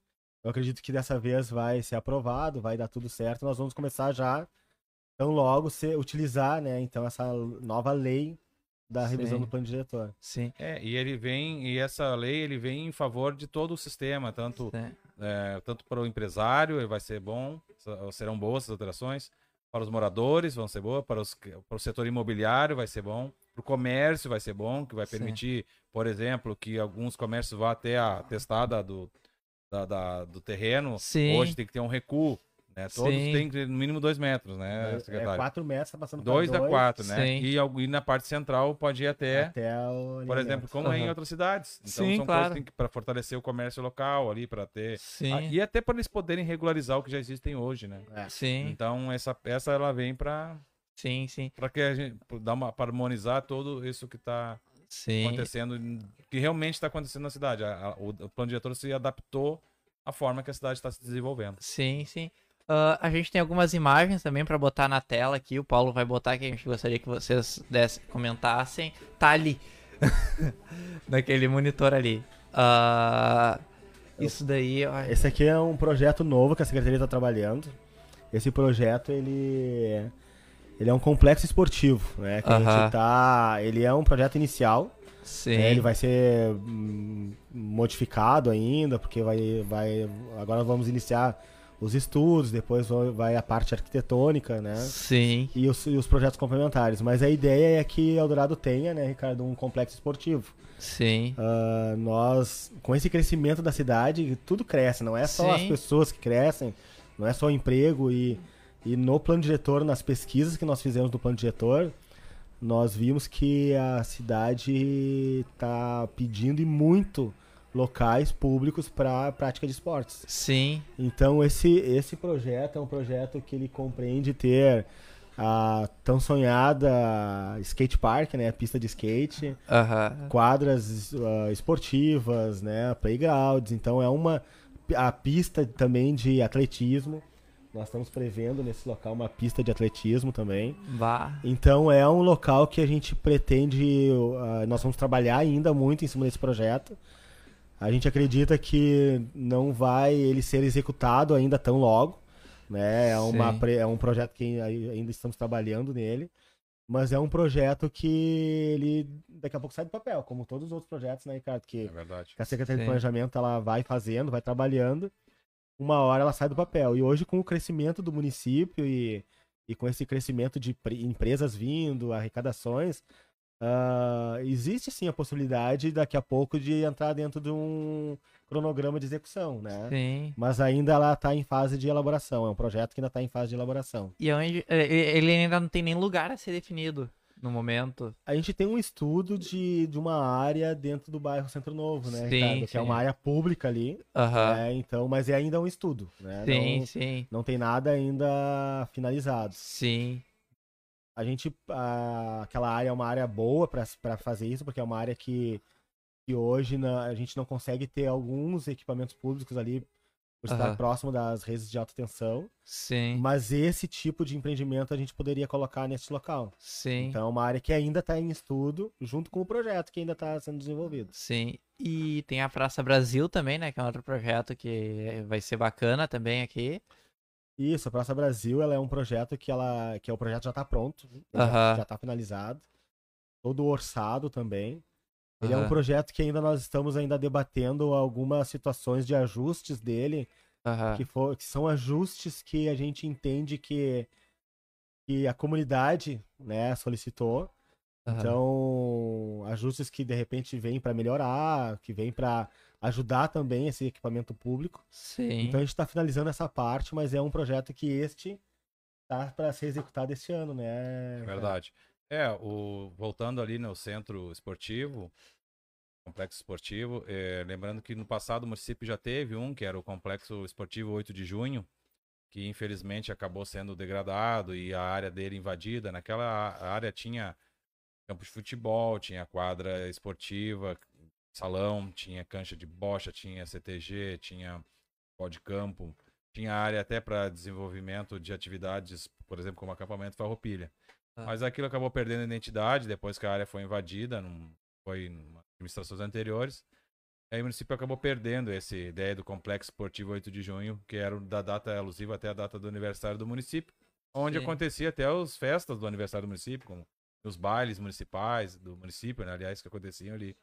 Eu acredito que dessa vez vai ser aprovado, vai dar tudo certo. Nós vamos começar já, tão logo, ser, utilizar, né, então, essa nova lei da revisão Sim. do plano diretor. Sim. É, e ele vem e essa lei ele vem em favor de todo o sistema, tanto Sim. é, tanto para o empresário ele vai ser bom, se- serão boas essas alterações. Para os moradores vão ser boas, para, os, para o setor imobiliário vai ser bom, para o comércio vai ser bom, que vai Sim. permitir, por exemplo, que alguns comércios vá até a testada do, da, da- do terreno. Sim. Hoje tem que ter um recuo, né? Todos Sim. têm que ter no mínimo dois metros, né, é secretário? 4 metros, tá passando pra dois a quatro, né? Sim. E, e na parte central pode ir até até o por exemplo, como é em outras cidades. Então Sim, são claro. coisas que tem que para fortalecer o comércio local ali, para ter Sim. E até para eles poderem regularizar o que já existem hoje, né? É. Sim. Então essa essa ela vem para Sim, sim. para que a gente dar uma para harmonizar todo isso que está Sim. acontecendo, que realmente está acontecendo na cidade. A- a- o, o plano diretor se adaptou à forma que a cidade está se desenvolvendo. Sim, sim. Ah, a gente tem algumas imagens também pra botar na tela aqui. O Paulo vai botar que a gente gostaria que vocês desse, comentassem. Tá ali. <laughs> Naquele monitor ali. Ah, isso daí. ó, Esse aqui é um projeto novo que a Secretaria está trabalhando. Esse projeto, ele, ele é um complexo esportivo, né? Que a Aham. gente tá, ele é um projeto inicial, Sim. né, ele vai ser hum, modificado ainda, porque vai, vai, agora vamos iniciar os estudos, depois vai- a parte arquitetônica, né? Sim. E os, e os projetos complementares. Mas a ideia é que Eldorado tenha, né, Ricardo, um complexo esportivo. Sim. Ah, nós, com esse crescimento da cidade, tudo cresce, não é só Sim. as pessoas que crescem, não é só o emprego e, e no plano diretor, nas pesquisas que nós fizemos do plano diretor, nós vimos que a cidade está pedindo e muito locais públicos para prática de esportes. Sim. Então esse esse projeto é um projeto que ele compreende ter a tão sonhada skate park, né? Pista de skate, Aham. quadras ah, esportivas, né? Playgrounds. Então é uma a pista também de atletismo. Nós estamos prevendo nesse local uma pista de atletismo também. Vá. Então é um local que a gente pretende, ah, nós vamos trabalhar ainda muito em cima desse projeto. A gente acredita que não vai ele ser executado ainda tão logo, né? É, uma, Sim. é um projeto que ai- ainda estamos trabalhando nele, mas é um projeto que ele daqui a pouco sai do papel, como todos os outros projetos, né, Ricardo? É Que verdade. que a Secretaria Sim. de Planejamento ela vai fazendo, vai trabalhando, uma hora ela sai do papel. E hoje, com o crescimento do município e, e com esse crescimento de pre- empresas vindo, arrecadações, ah, existe sim a possibilidade daqui a pouco de entrar dentro de um cronograma de execução, né? Sim. Mas ainda ela está em fase de elaboração, é um projeto que ainda está em fase de elaboração. E onde. é, é, Ele ainda não tem nem lugar a ser definido no momento. A gente tem um estudo de, de uma área dentro do bairro Centro Novo, né, Sim, Ricardo? Que sim. é uma área pública ali, Aham. É, então, mas é ainda um estudo, né? Sim, Não, sim. não tem nada ainda finalizado. Sim. A gente, a- aquela área é uma área boa para fazer isso, porque é uma área que, que hoje na- a gente não consegue ter alguns equipamentos públicos ali por estar Aham. próximo das redes de alta tensão. Sim. Mas esse tipo de empreendimento a gente poderia colocar nesse local. Sim. Então é uma área que ainda está em estudo, junto com o projeto que ainda está sendo desenvolvido. Sim. E tem a Praça Brasil também, né? Que é um outro projeto que vai ser bacana também aqui. Isso, a Praça Brasil, ela é um projeto que ela, que é o projeto já está pronto, já- Aham. já está finalizado, todo orçado também. Ele é um projeto que ainda nós estamos ainda debatendo algumas situações de ajustes dele, Aham. que, for, que são ajustes que a gente entende que, que a comunidade né, solicitou. Aham. Então, ajustes que de repente vêm para melhorar, que vêm para ajudar também esse equipamento público. Sim. Então a gente está finalizando essa parte, mas é um projeto que este tá para ser executado este ano, né? É verdade. É, o, voltando ali no centro esportivo, complexo esportivo, é, lembrando que no passado o município já teve um, que era o complexo esportivo 8 de junho, que infelizmente acabou sendo degradado e a área dele invadida. Naquela área tinha campo de futebol, tinha quadra esportiva, salão, tinha cancha de bocha, tinha CTG, tinha pó de campo, tinha área até para desenvolvimento de atividades, por exemplo, como acampamento farroupilha. Ah. Mas aquilo acabou perdendo identidade depois que a área foi invadida, não foi em administrações anteriores. Aí o município acabou perdendo essa ideia do complexo esportivo 8 de junho, que era da data alusiva até a data do aniversário do município, onde Sim. acontecia até as festas do aniversário do município, como os bailes municipais do município, né, aliás, que aconteciam ali.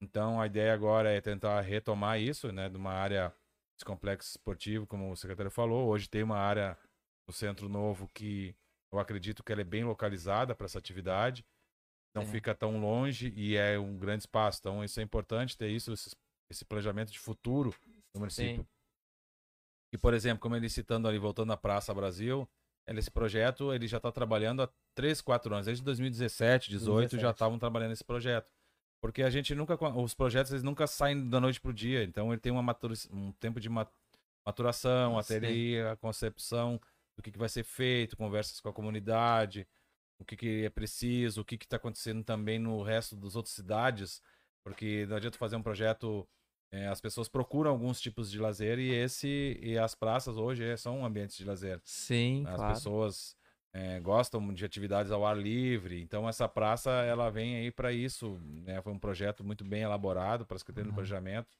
Então a ideia agora é tentar retomar isso, né, de uma área desse complexo esportivo, como o secretário falou. Hoje tem uma área no Centro Novo que eu acredito que ela é bem localizada para essa atividade. Não É. fica tão longe e é um grande espaço. Então isso é importante ter isso, esse, esse planejamento de futuro do município. Sim. E, por exemplo, como ele citando ali, voltando à Praça Brasil, ele- esse projeto ele já está trabalhando há 3, 4 anos. Desde 2017, 2018 já 17. estavam trabalhando nesse projeto. Porque a gente nunca. Os projetos eles nunca saem da noite pro dia. Então ele tem uma maturi- um tempo de ma- maturação, até ele a concepção do que, que vai ser feito, conversas com a comunidade, o que, que é preciso, o que está acontecendo também no resto das outras cidades. Porque não adianta fazer um projeto é, as pessoas procuram alguns tipos de lazer e esse e as praças hoje é, são ambientes de lazer. Sim, As claro. pessoas é, gostam de atividades ao ar livre, então essa praça ela vem aí para isso. Né? Foi um projeto muito bem elaborado para a Secretaria Uhum. do Planejamento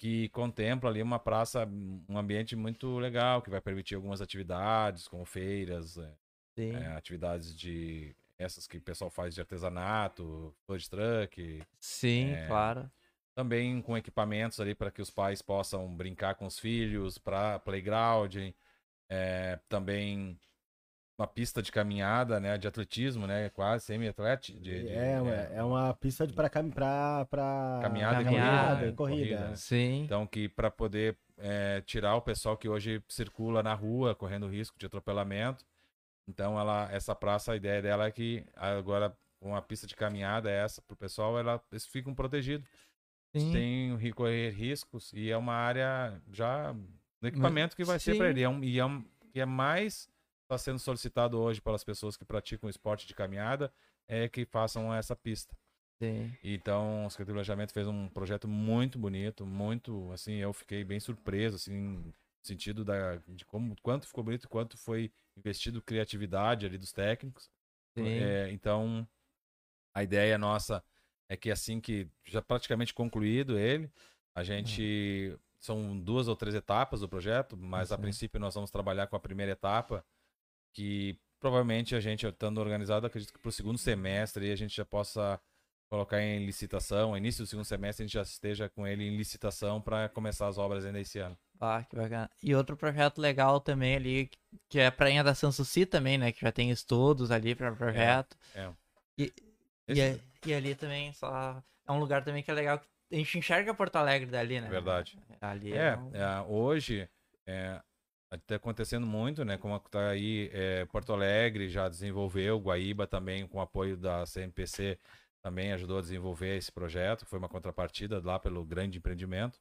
que contempla ali uma praça, um ambiente muito legal que vai permitir algumas atividades como feiras, é, é, atividades de essas que o pessoal faz de artesanato, food truck, Sim, é, claro. também com equipamentos ali para que os pais possam brincar com os filhos, para playground, é, também uma pista de caminhada, né, de atletismo, né, quase de- é, uma, é uma pista de para para caminhada, Caminhada, e e corrida, corrida. né? Sim. Então que para poder é, tirar o pessoal que hoje circula na rua correndo risco de atropelamento, então ela essa praça a ideia dela é que agora com a pista de caminhada essa para o pessoal ela eles ficam protegidos Sim. tem ri- correr riscos e é uma área já do equipamento que vai ser sim. para ele. É um, e é, um, e é mais está sendo solicitado hoje pelas pessoas que praticam esporte de caminhada é que façam essa pista. Sim. Então, o Secretaria do Planejamento fez um projeto muito bonito, muito, assim, eu fiquei bem surpreso, assim, no sentido da, de como, quanto ficou bonito, quanto foi investido criatividade ali dos técnicos. É, então, a ideia nossa é que assim que já praticamente concluído ele, a gente são duas ou três etapas do projeto, mas a Sim. princípio nós vamos trabalhar com a primeira etapa, que provavelmente a gente estando organizado, acredito que para o segundo semestre a gente já possa colocar em licitação, início do segundo semestre a gente já esteja com ele em licitação para começar as obras ainda esse ano. Ah, que bacana. E outro projeto legal também ali, que é a Prainha da Sanssouci também, né? Que já tem estudos ali para projeto. É. E, e, Esse- a- e ali também, só, é um lugar também que é legal, a gente enxerga Porto Alegre dali, né? Verdade. Ali É, um- é, hoje é, está acontecendo muito, né? Como está aí, é, Porto Alegre já desenvolveu, Guaíba também, com apoio da CMPC, também ajudou a desenvolver esse projeto. Foi uma contrapartida lá pelo grande empreendimento.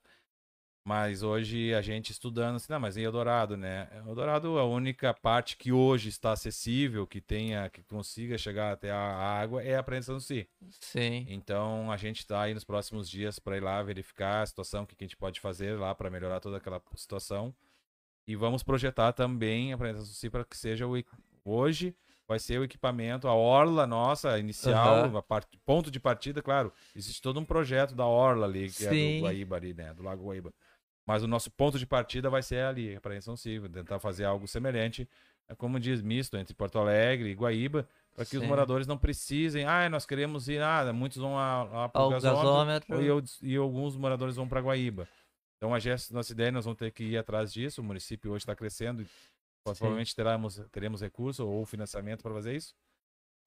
Mas hoje a gente estudando assim, não, mas em Eldorado, né? Eldorado, a única parte que hoje está acessível, que tenha, que consiga chegar até a água, é a Praia do Si. Sim. Então a gente está aí nos próximos dias para ir lá verificar a situação, o que, que a gente pode fazer lá para melhorar toda aquela situação. E vamos projetar também a apresentação do CI para que seja o hoje vai ser o equipamento, a orla nossa inicial, Aham. a parte, ponto de partida, claro. Existe todo um projeto da orla ali, que é Sim. do Guaíba ali, né, do Lago Guaíba. Mas o nosso ponto de partida vai ser ali, a Praia São Silvio, tentar fazer algo semelhante, é como diz, misto entre Porto Alegre e Guaíba, para que os Sim. moradores não precisem, ah, nós queremos ir, ah, muitos vão lá, para o gasômetro, gasômetro. e, eu- e alguns moradores vão para Guaíba. Então, a gest- nossa ideia, nós vamos ter que ir atrás disso. O município hoje está crescendo provavelmente teremos, teremos recurso ou financiamento para fazer isso.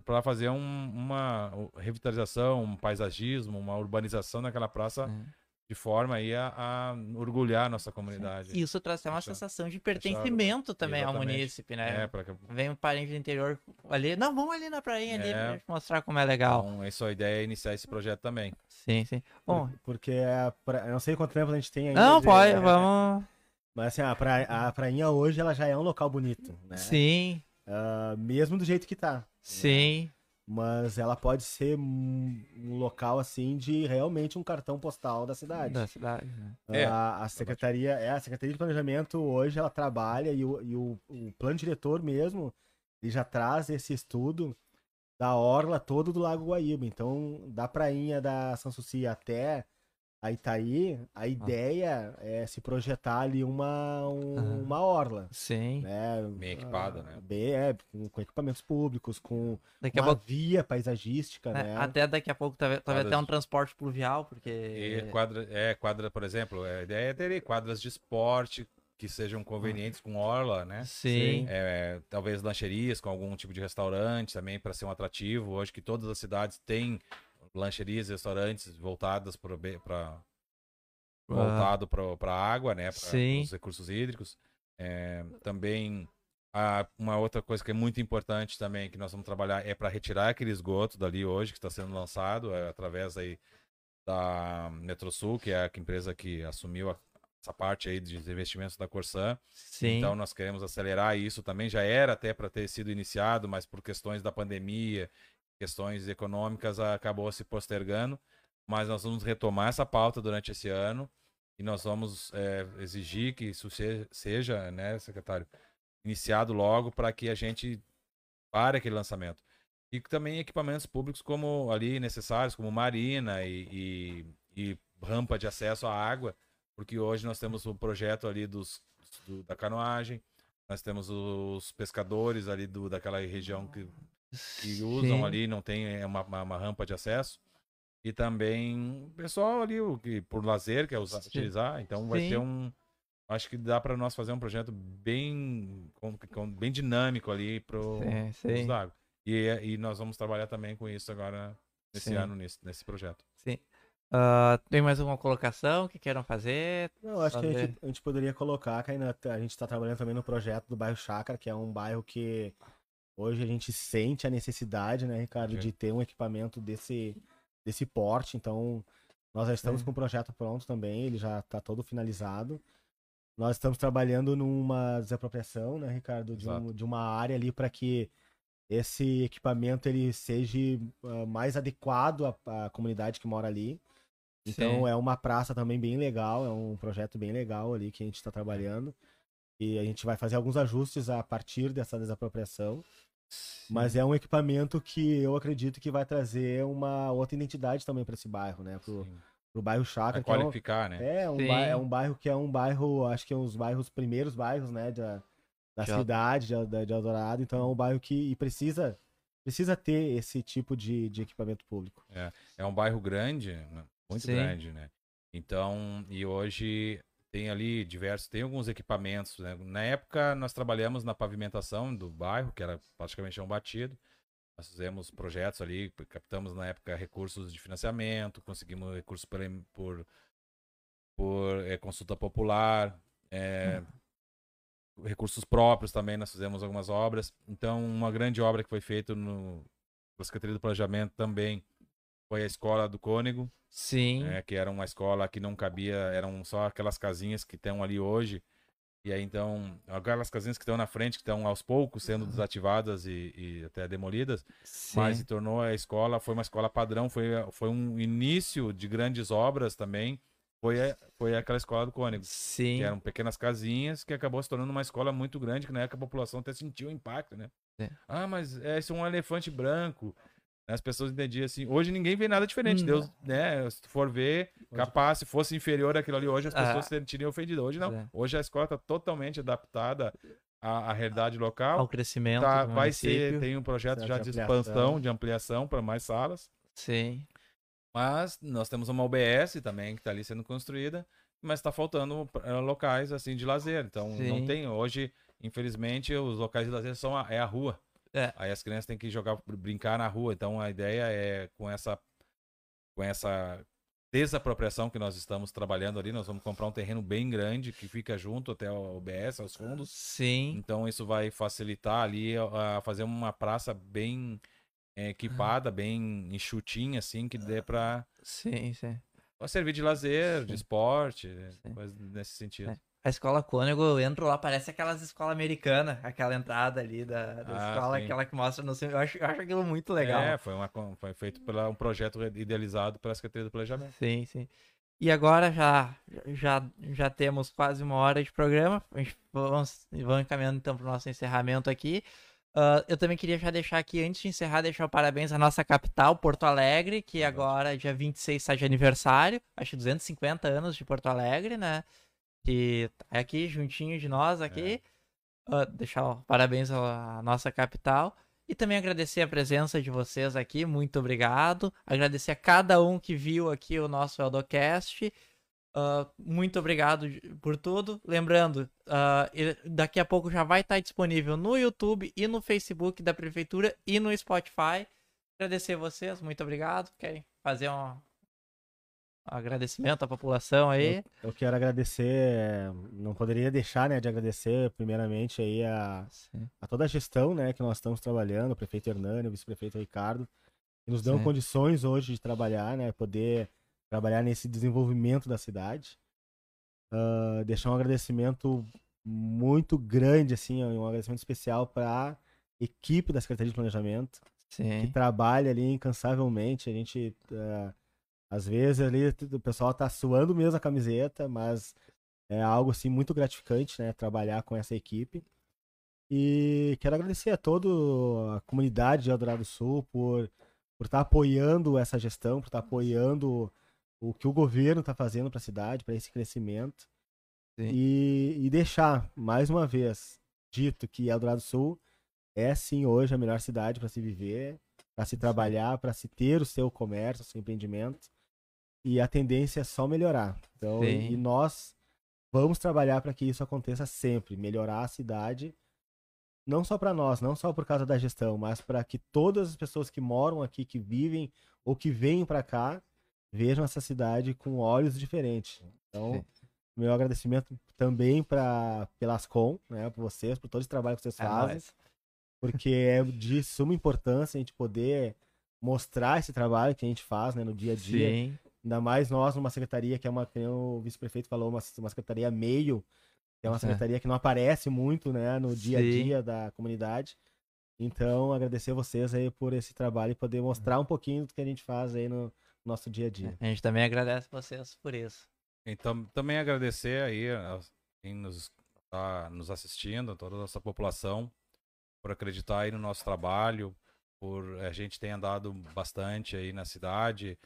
Para fazer um- uma revitalização, um paisagismo, uma urbanização naquela praça, É. de forma aí a, a orgulhar a nossa comunidade. Isso traz até uma sensação de pertencimento também ao Exatamente. munícipe, né? É, para que Vem um parente do interior ali. Não, vamos ali na prainha ali É. pra gente mostrar como é legal. então, essa é a ideia é iniciar esse projeto também. Sim, sim. Bom, Por- Porque a pra- eu não sei quanto tempo a gente tem ainda. não, de- pode, é, vamos. <laughs> Mas assim, a, pra, a prainha hoje ela já é um local bonito, né? Sim, Ah, mesmo do jeito que tá. sim. Mas ela pode ser um, local assim de realmente um cartão postal da cidade. Da cidade. né? É, a, a secretaria, é, a secretaria de planejamento hoje ela trabalha e o, e o, o plano diretor mesmo ele já traz esse estudo da orla todo do Lago Guaíba. Então, da prainha da Sanssouci até a Itaí, a ideia é se projetar ali uma, um- uma orla. Sim. Né? Bem equipada, Ah, né? Bem, é, com, com equipamentos públicos, com Daqui a uma pouco. via paisagística, né, né? Até daqui a pouco talvez, talvez até um transporte pluvial, E porque. quadra, é, quadra, por exemplo, a ideia é ter quadras de esporte que sejam convenientes com orla, né? Sim. É, talvez lancherias com algum tipo de restaurante também para ser um atrativo. Hoje que todas as cidades têm lancherias restaurantes voltadas para voltado para a água, né? Para os recursos hídricos. É, também a- uma outra coisa que é muito importante também que nós vamos trabalhar é para retirar aquele esgoto dali hoje que está sendo lançado é, através aí da Metrosul, que é a empresa que assumiu a- essa parte aí de investimentos da Corsan. Sim. Então nós queremos acelerar isso também. Já era até para ter sido iniciado, mas por questões da pandemia, questões econômicas, acabou se postergando. Mas nós vamos retomar essa pauta durante esse ano e nós vamos é, exigir que isso se- seja, né, secretário, iniciado logo para que a gente pare aquele lançamento. E também equipamentos públicos como ali necessários, como marina e, e- e rampa de acesso à água, porque hoje nós temos o projeto ali dos, do- da canoagem, nós temos os pescadores ali do, daquela região que, que usam Sim. ali, não tem é, uma, uma, uma rampa de acesso. E também o pessoal ali, o que por lazer, quer usar, Sim. utilizar. Então vai Sim. ter um. Acho que dá para nós fazer um projeto bem, com- com- bem dinâmico ali para os lagos. E, e nós vamos trabalhar também com isso agora nesse Sim. ano, nesse, nesse projeto. sim. Ah, tem mais alguma colocação que queiram fazer? Não, acho que a gente, a gente poderia colocar, que ainda a gente está trabalhando também no projeto do bairro Chácara, que é um bairro que hoje a gente sente a necessidade, né, Ricardo, Sim. de ter um equipamento desse, desse porte. Então, nós já estamos Sim. com o projeto pronto também, ele já está todo finalizado. nós estamos trabalhando numa desapropriação, né, Ricardo, de, um, de uma área ali para que esse equipamento ele seja ah, mais adequado à, à comunidade que mora ali. Então Sim. é uma praça também bem legal, é um projeto bem legal ali que a gente está trabalhando. E a gente vai fazer alguns ajustes a partir dessa desapropriação. Mas é um equipamento que eu acredito que vai trazer uma outra identidade também para esse bairro, né? Pro, Sim. pro bairro Pra Chácara. que é um- qualificar, né? é, um bairro, é um bairro que é um bairro, acho que é um dos bairros, primeiros bairros, né, da, da cidade, de, de, de Eldorado. Então é um bairro que e precisa, precisa ter esse tipo de, de equipamento público. É um bairro grande, né? muito Sim. grande, né? Então, e hoje tem ali diversos, tem alguns equipamentos, né? Na época nós trabalhamos na pavimentação do bairro, que era praticamente chão batido. Nós fizemos projetos ali, captamos na época recursos de financiamento, conseguimos recursos por, por, por eh, consulta popular, eh, recursos próprios também, nós fizemos algumas obras. Então, uma grande obra que foi feita no pela Secretaria do Planejamento também foi a escola do Cônego, Sim. né, que era uma escola que não cabia, eram só aquelas casinhas que estão ali hoje. E aí então, aquelas casinhas que estão na frente, que estão aos poucos sendo desativadas e, e até demolidas, Sim. mas se tornou a escola, foi uma escola padrão, foi, foi um início de grandes obras também, foi, foi aquela escola do Cônego. Sim. Que eram pequenas casinhas que acabou se tornando uma escola muito grande, que na época a população até sentiu o impacto, né? É. Ah, mas é, esse é um elefante branco. As pessoas entendiam assim. Hoje ninguém vê nada diferente. Hum. Deus, né? Se tu for ver, capaz, se fosse inferior àquilo ali hoje, as Ah. pessoas se sentiriam ofendidas. Hoje não. É. Hoje a escola está totalmente adaptada à, à realidade Ao local. crescimento Tá, vai ser, município. tem um projeto Certo, já de de expansão, de ampliação para mais salas. Sim. Mas nós temos uma UBS também que está ali sendo construída, mas está faltando eh, locais assim de lazer. Então não Sim. tem hoje, infelizmente, os locais de lazer são a, é a rua. É. Aí as crianças têm que jogar, brincar na rua. Então a ideia é com essa com essa desapropriação que nós estamos trabalhando ali, nós vamos comprar um terreno bem grande que fica junto até o UBS, aos fundos. Sim. Então isso vai facilitar ali a fazer uma praça bem eh, equipada, bem enxutinha, assim, que dê para Sim, sim. servir de lazer, de Sim. esporte, Sim. coisa nesse sentido. É. A escola Cônego, eu entro lá, parece aquelas escolas americanas, aquela entrada ali da, da Ah, escola, sim. aquela que mostra no. Eu acho, eu acho aquilo muito legal. É, foi, uma, foi feito pela, um projeto idealizado pela Secretaria do Planejamento. Sim, sim. E agora já, já, já temos quase uma hora de programa. A gente vamos, vamos encaminhando então para o nosso encerramento aqui. Ah, eu também queria já deixar aqui, antes de encerrar, deixar o parabéns à nossa capital, Porto Alegre, que agora, dia 26, está de aniversário. Acho que 250 anos de Porto Alegre, né? Que é aqui, juntinho de nós aqui. Ah, deixar o parabéns à nossa capital. E também agradecer a presença de vocês aqui, muito obrigado. Agradecer a cada um que viu aqui o nosso Eldocast. Ah, muito obrigado por tudo. Lembrando, ele- daqui a pouco já vai estar disponível no YouTube e no Facebook da Prefeitura e no Spotify. Agradecer vocês, muito obrigado. Querem fazer um, um agradecimento à população aí? Eu quero agradecer, não poderia deixar, né, de agradecer primeiramente aí a, Sim. a toda a gestão, né, que nós estamos trabalhando, o prefeito Hernani, o vice-prefeito Ricardo, que nos dão Sim. condições hoje de trabalhar, né, poder trabalhar nesse desenvolvimento da cidade. Ah, deixar um agradecimento muito grande, assim, um agradecimento especial para a equipe da Secretaria de Planejamento, que Sim. trabalha ali incansavelmente. A gente, ah, às vezes, ali o pessoal tá suando mesmo a camiseta, mas é algo assim muito gratificante, né? Trabalhar com essa equipe. E quero agradecer a toda a comunidade de Eldorado Sul por por estar apoiando essa gestão, por estar apoiando o que o governo está fazendo para a cidade, para esse crescimento. E, e deixar, mais uma vez, dito que Eldorado Sul é sim hoje a melhor cidade para se viver, para se trabalhar, para se ter o seu comércio, o seu empreendimento. E a tendência é só melhorar. Então, Sim. e, nós vamos trabalhar para que isso aconteça sempre, melhorar a cidade, não só para nós, não só por causa da gestão, mas para que todas as pessoas que moram aqui, que vivem ou que vêm para cá, vejam essa cidade com olhos diferentes. Então, Sim. meu agradecimento também para pelascom, né, por vocês, por todo esse trabalho que vocês É fazem nóis. porque é de suma importância a gente poder mostrar esse trabalho que a gente faz né, no dia a dia. Sim. Ainda mais nós numa secretaria que é uma, que nem o vice-prefeito falou, uma, uma secretaria meio, que é uma É. secretaria que não aparece muito, né, no dia a dia da comunidade. Então, agradecer vocês aí por esse trabalho e poder mostrar um pouquinho do que a gente faz aí no nosso dia a dia. A gente também agradece vocês por isso. Então, também agradecer aí a quem nos está nos assistindo, toda a nossa população, por acreditar aí no nosso trabalho, por a gente tem andado bastante aí na cidade,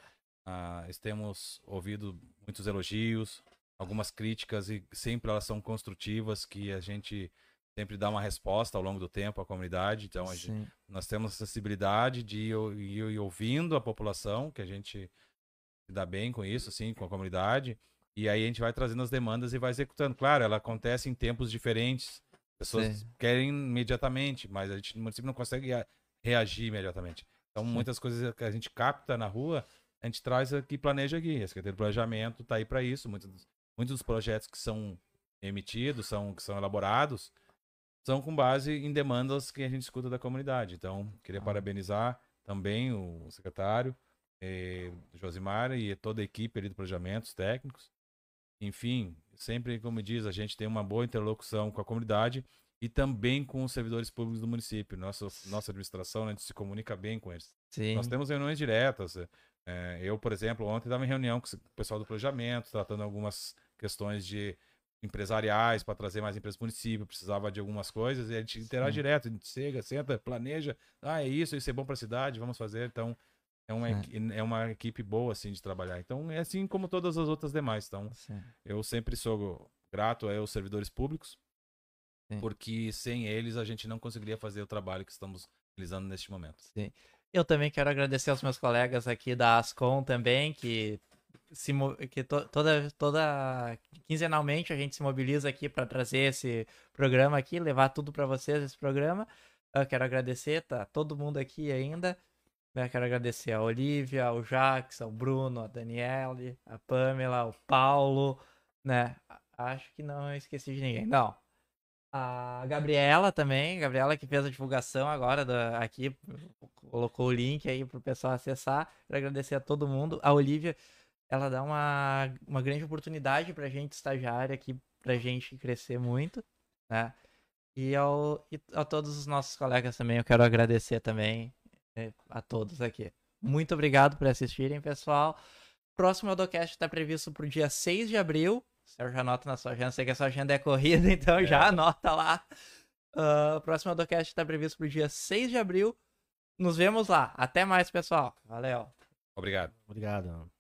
ah, temos ouvido muitos elogios, algumas críticas e sempre elas são construtivas, que a gente sempre dá uma resposta ao longo do tempo à comunidade. Então, a gente, nós temos a sensibilidade de ir, ir- ir ouvindo a população, que a gente se dá bem com isso, assim, com a comunidade. E aí a gente vai trazendo as demandas e vai executando. Claro, ela acontece em tempos diferentes. Pessoas Sim. querem imediatamente, mas a gente no município não consegue rea- reagir imediatamente. Então, Sim. muitas coisas que a gente capta na rua, a gente traz aqui, planeja aqui. A Secretaria de Planejamento está aí para isso. Muitos, dos- muitos dos projetos que são emitidos, são, que são elaborados, são com base em demandas que a gente escuta da comunidade. Então, queria Ah. parabenizar também o secretário, eh, Josimar e toda a equipe ali do planejamento, os técnicos. Enfim, sempre, como diz, a gente tem uma boa interlocução com a comunidade e também com os servidores públicos do município. Nossa, nossa administração, né, a gente se comunica bem com eles. Sim. Nós temos reuniões diretas. Eh, eu, por exemplo, ontem estava em reunião com o pessoal do planejamento, tratando algumas questões de empresariais para trazer mais empresas para o município, precisava de algumas coisas, e a gente interage Sim. direto, a gente chega, senta, planeja, ah, é isso, isso é bom para a cidade, vamos fazer. Então, é uma, É. é uma equipe boa, assim, de trabalhar. Então, é assim como todas as outras demais. Então, Sim. eu sempre sou grato aos servidores públicos, Sim. porque sem eles a gente não conseguiria fazer o trabalho que estamos realizando neste momento. Eu também quero agradecer aos meus colegas aqui da Ascom também, que, se, que to- toda, toda quinzenalmente a gente se mobiliza aqui para trazer esse programa aqui, levar tudo para vocês esse programa. Eu quero agradecer, tá todo mundo aqui ainda. Eu quero agradecer a Olivia, ao Jax, ao Bruno, a Daniele, a Pamela, o Paulo, né? Acho que não esqueci de ninguém. Não. A Gabriela também, Gabriela que fez a divulgação agora da, aqui, colocou o link aí pro pessoal acessar. Quero agradecer a todo mundo. A Olivia, ela dá uma, uma grande oportunidade pra gente, estagiária, aqui, pra gente crescer muito, né? E, ao, e a todos os nossos colegas também, eu quero agradecer também eh, a todos aqui. Muito obrigado por assistirem, pessoal. Próximo Eudocast está previsto pro dia 6 de abril. Sérgio, anota na sua agenda. Sei que a sua agenda é corrida, <laughs> então já anota lá. Ah, o próximo Eudocast está previsto pro dia 6 de abril. Nos vemos lá. Até mais, pessoal. Valeu. Obrigado. Obrigado.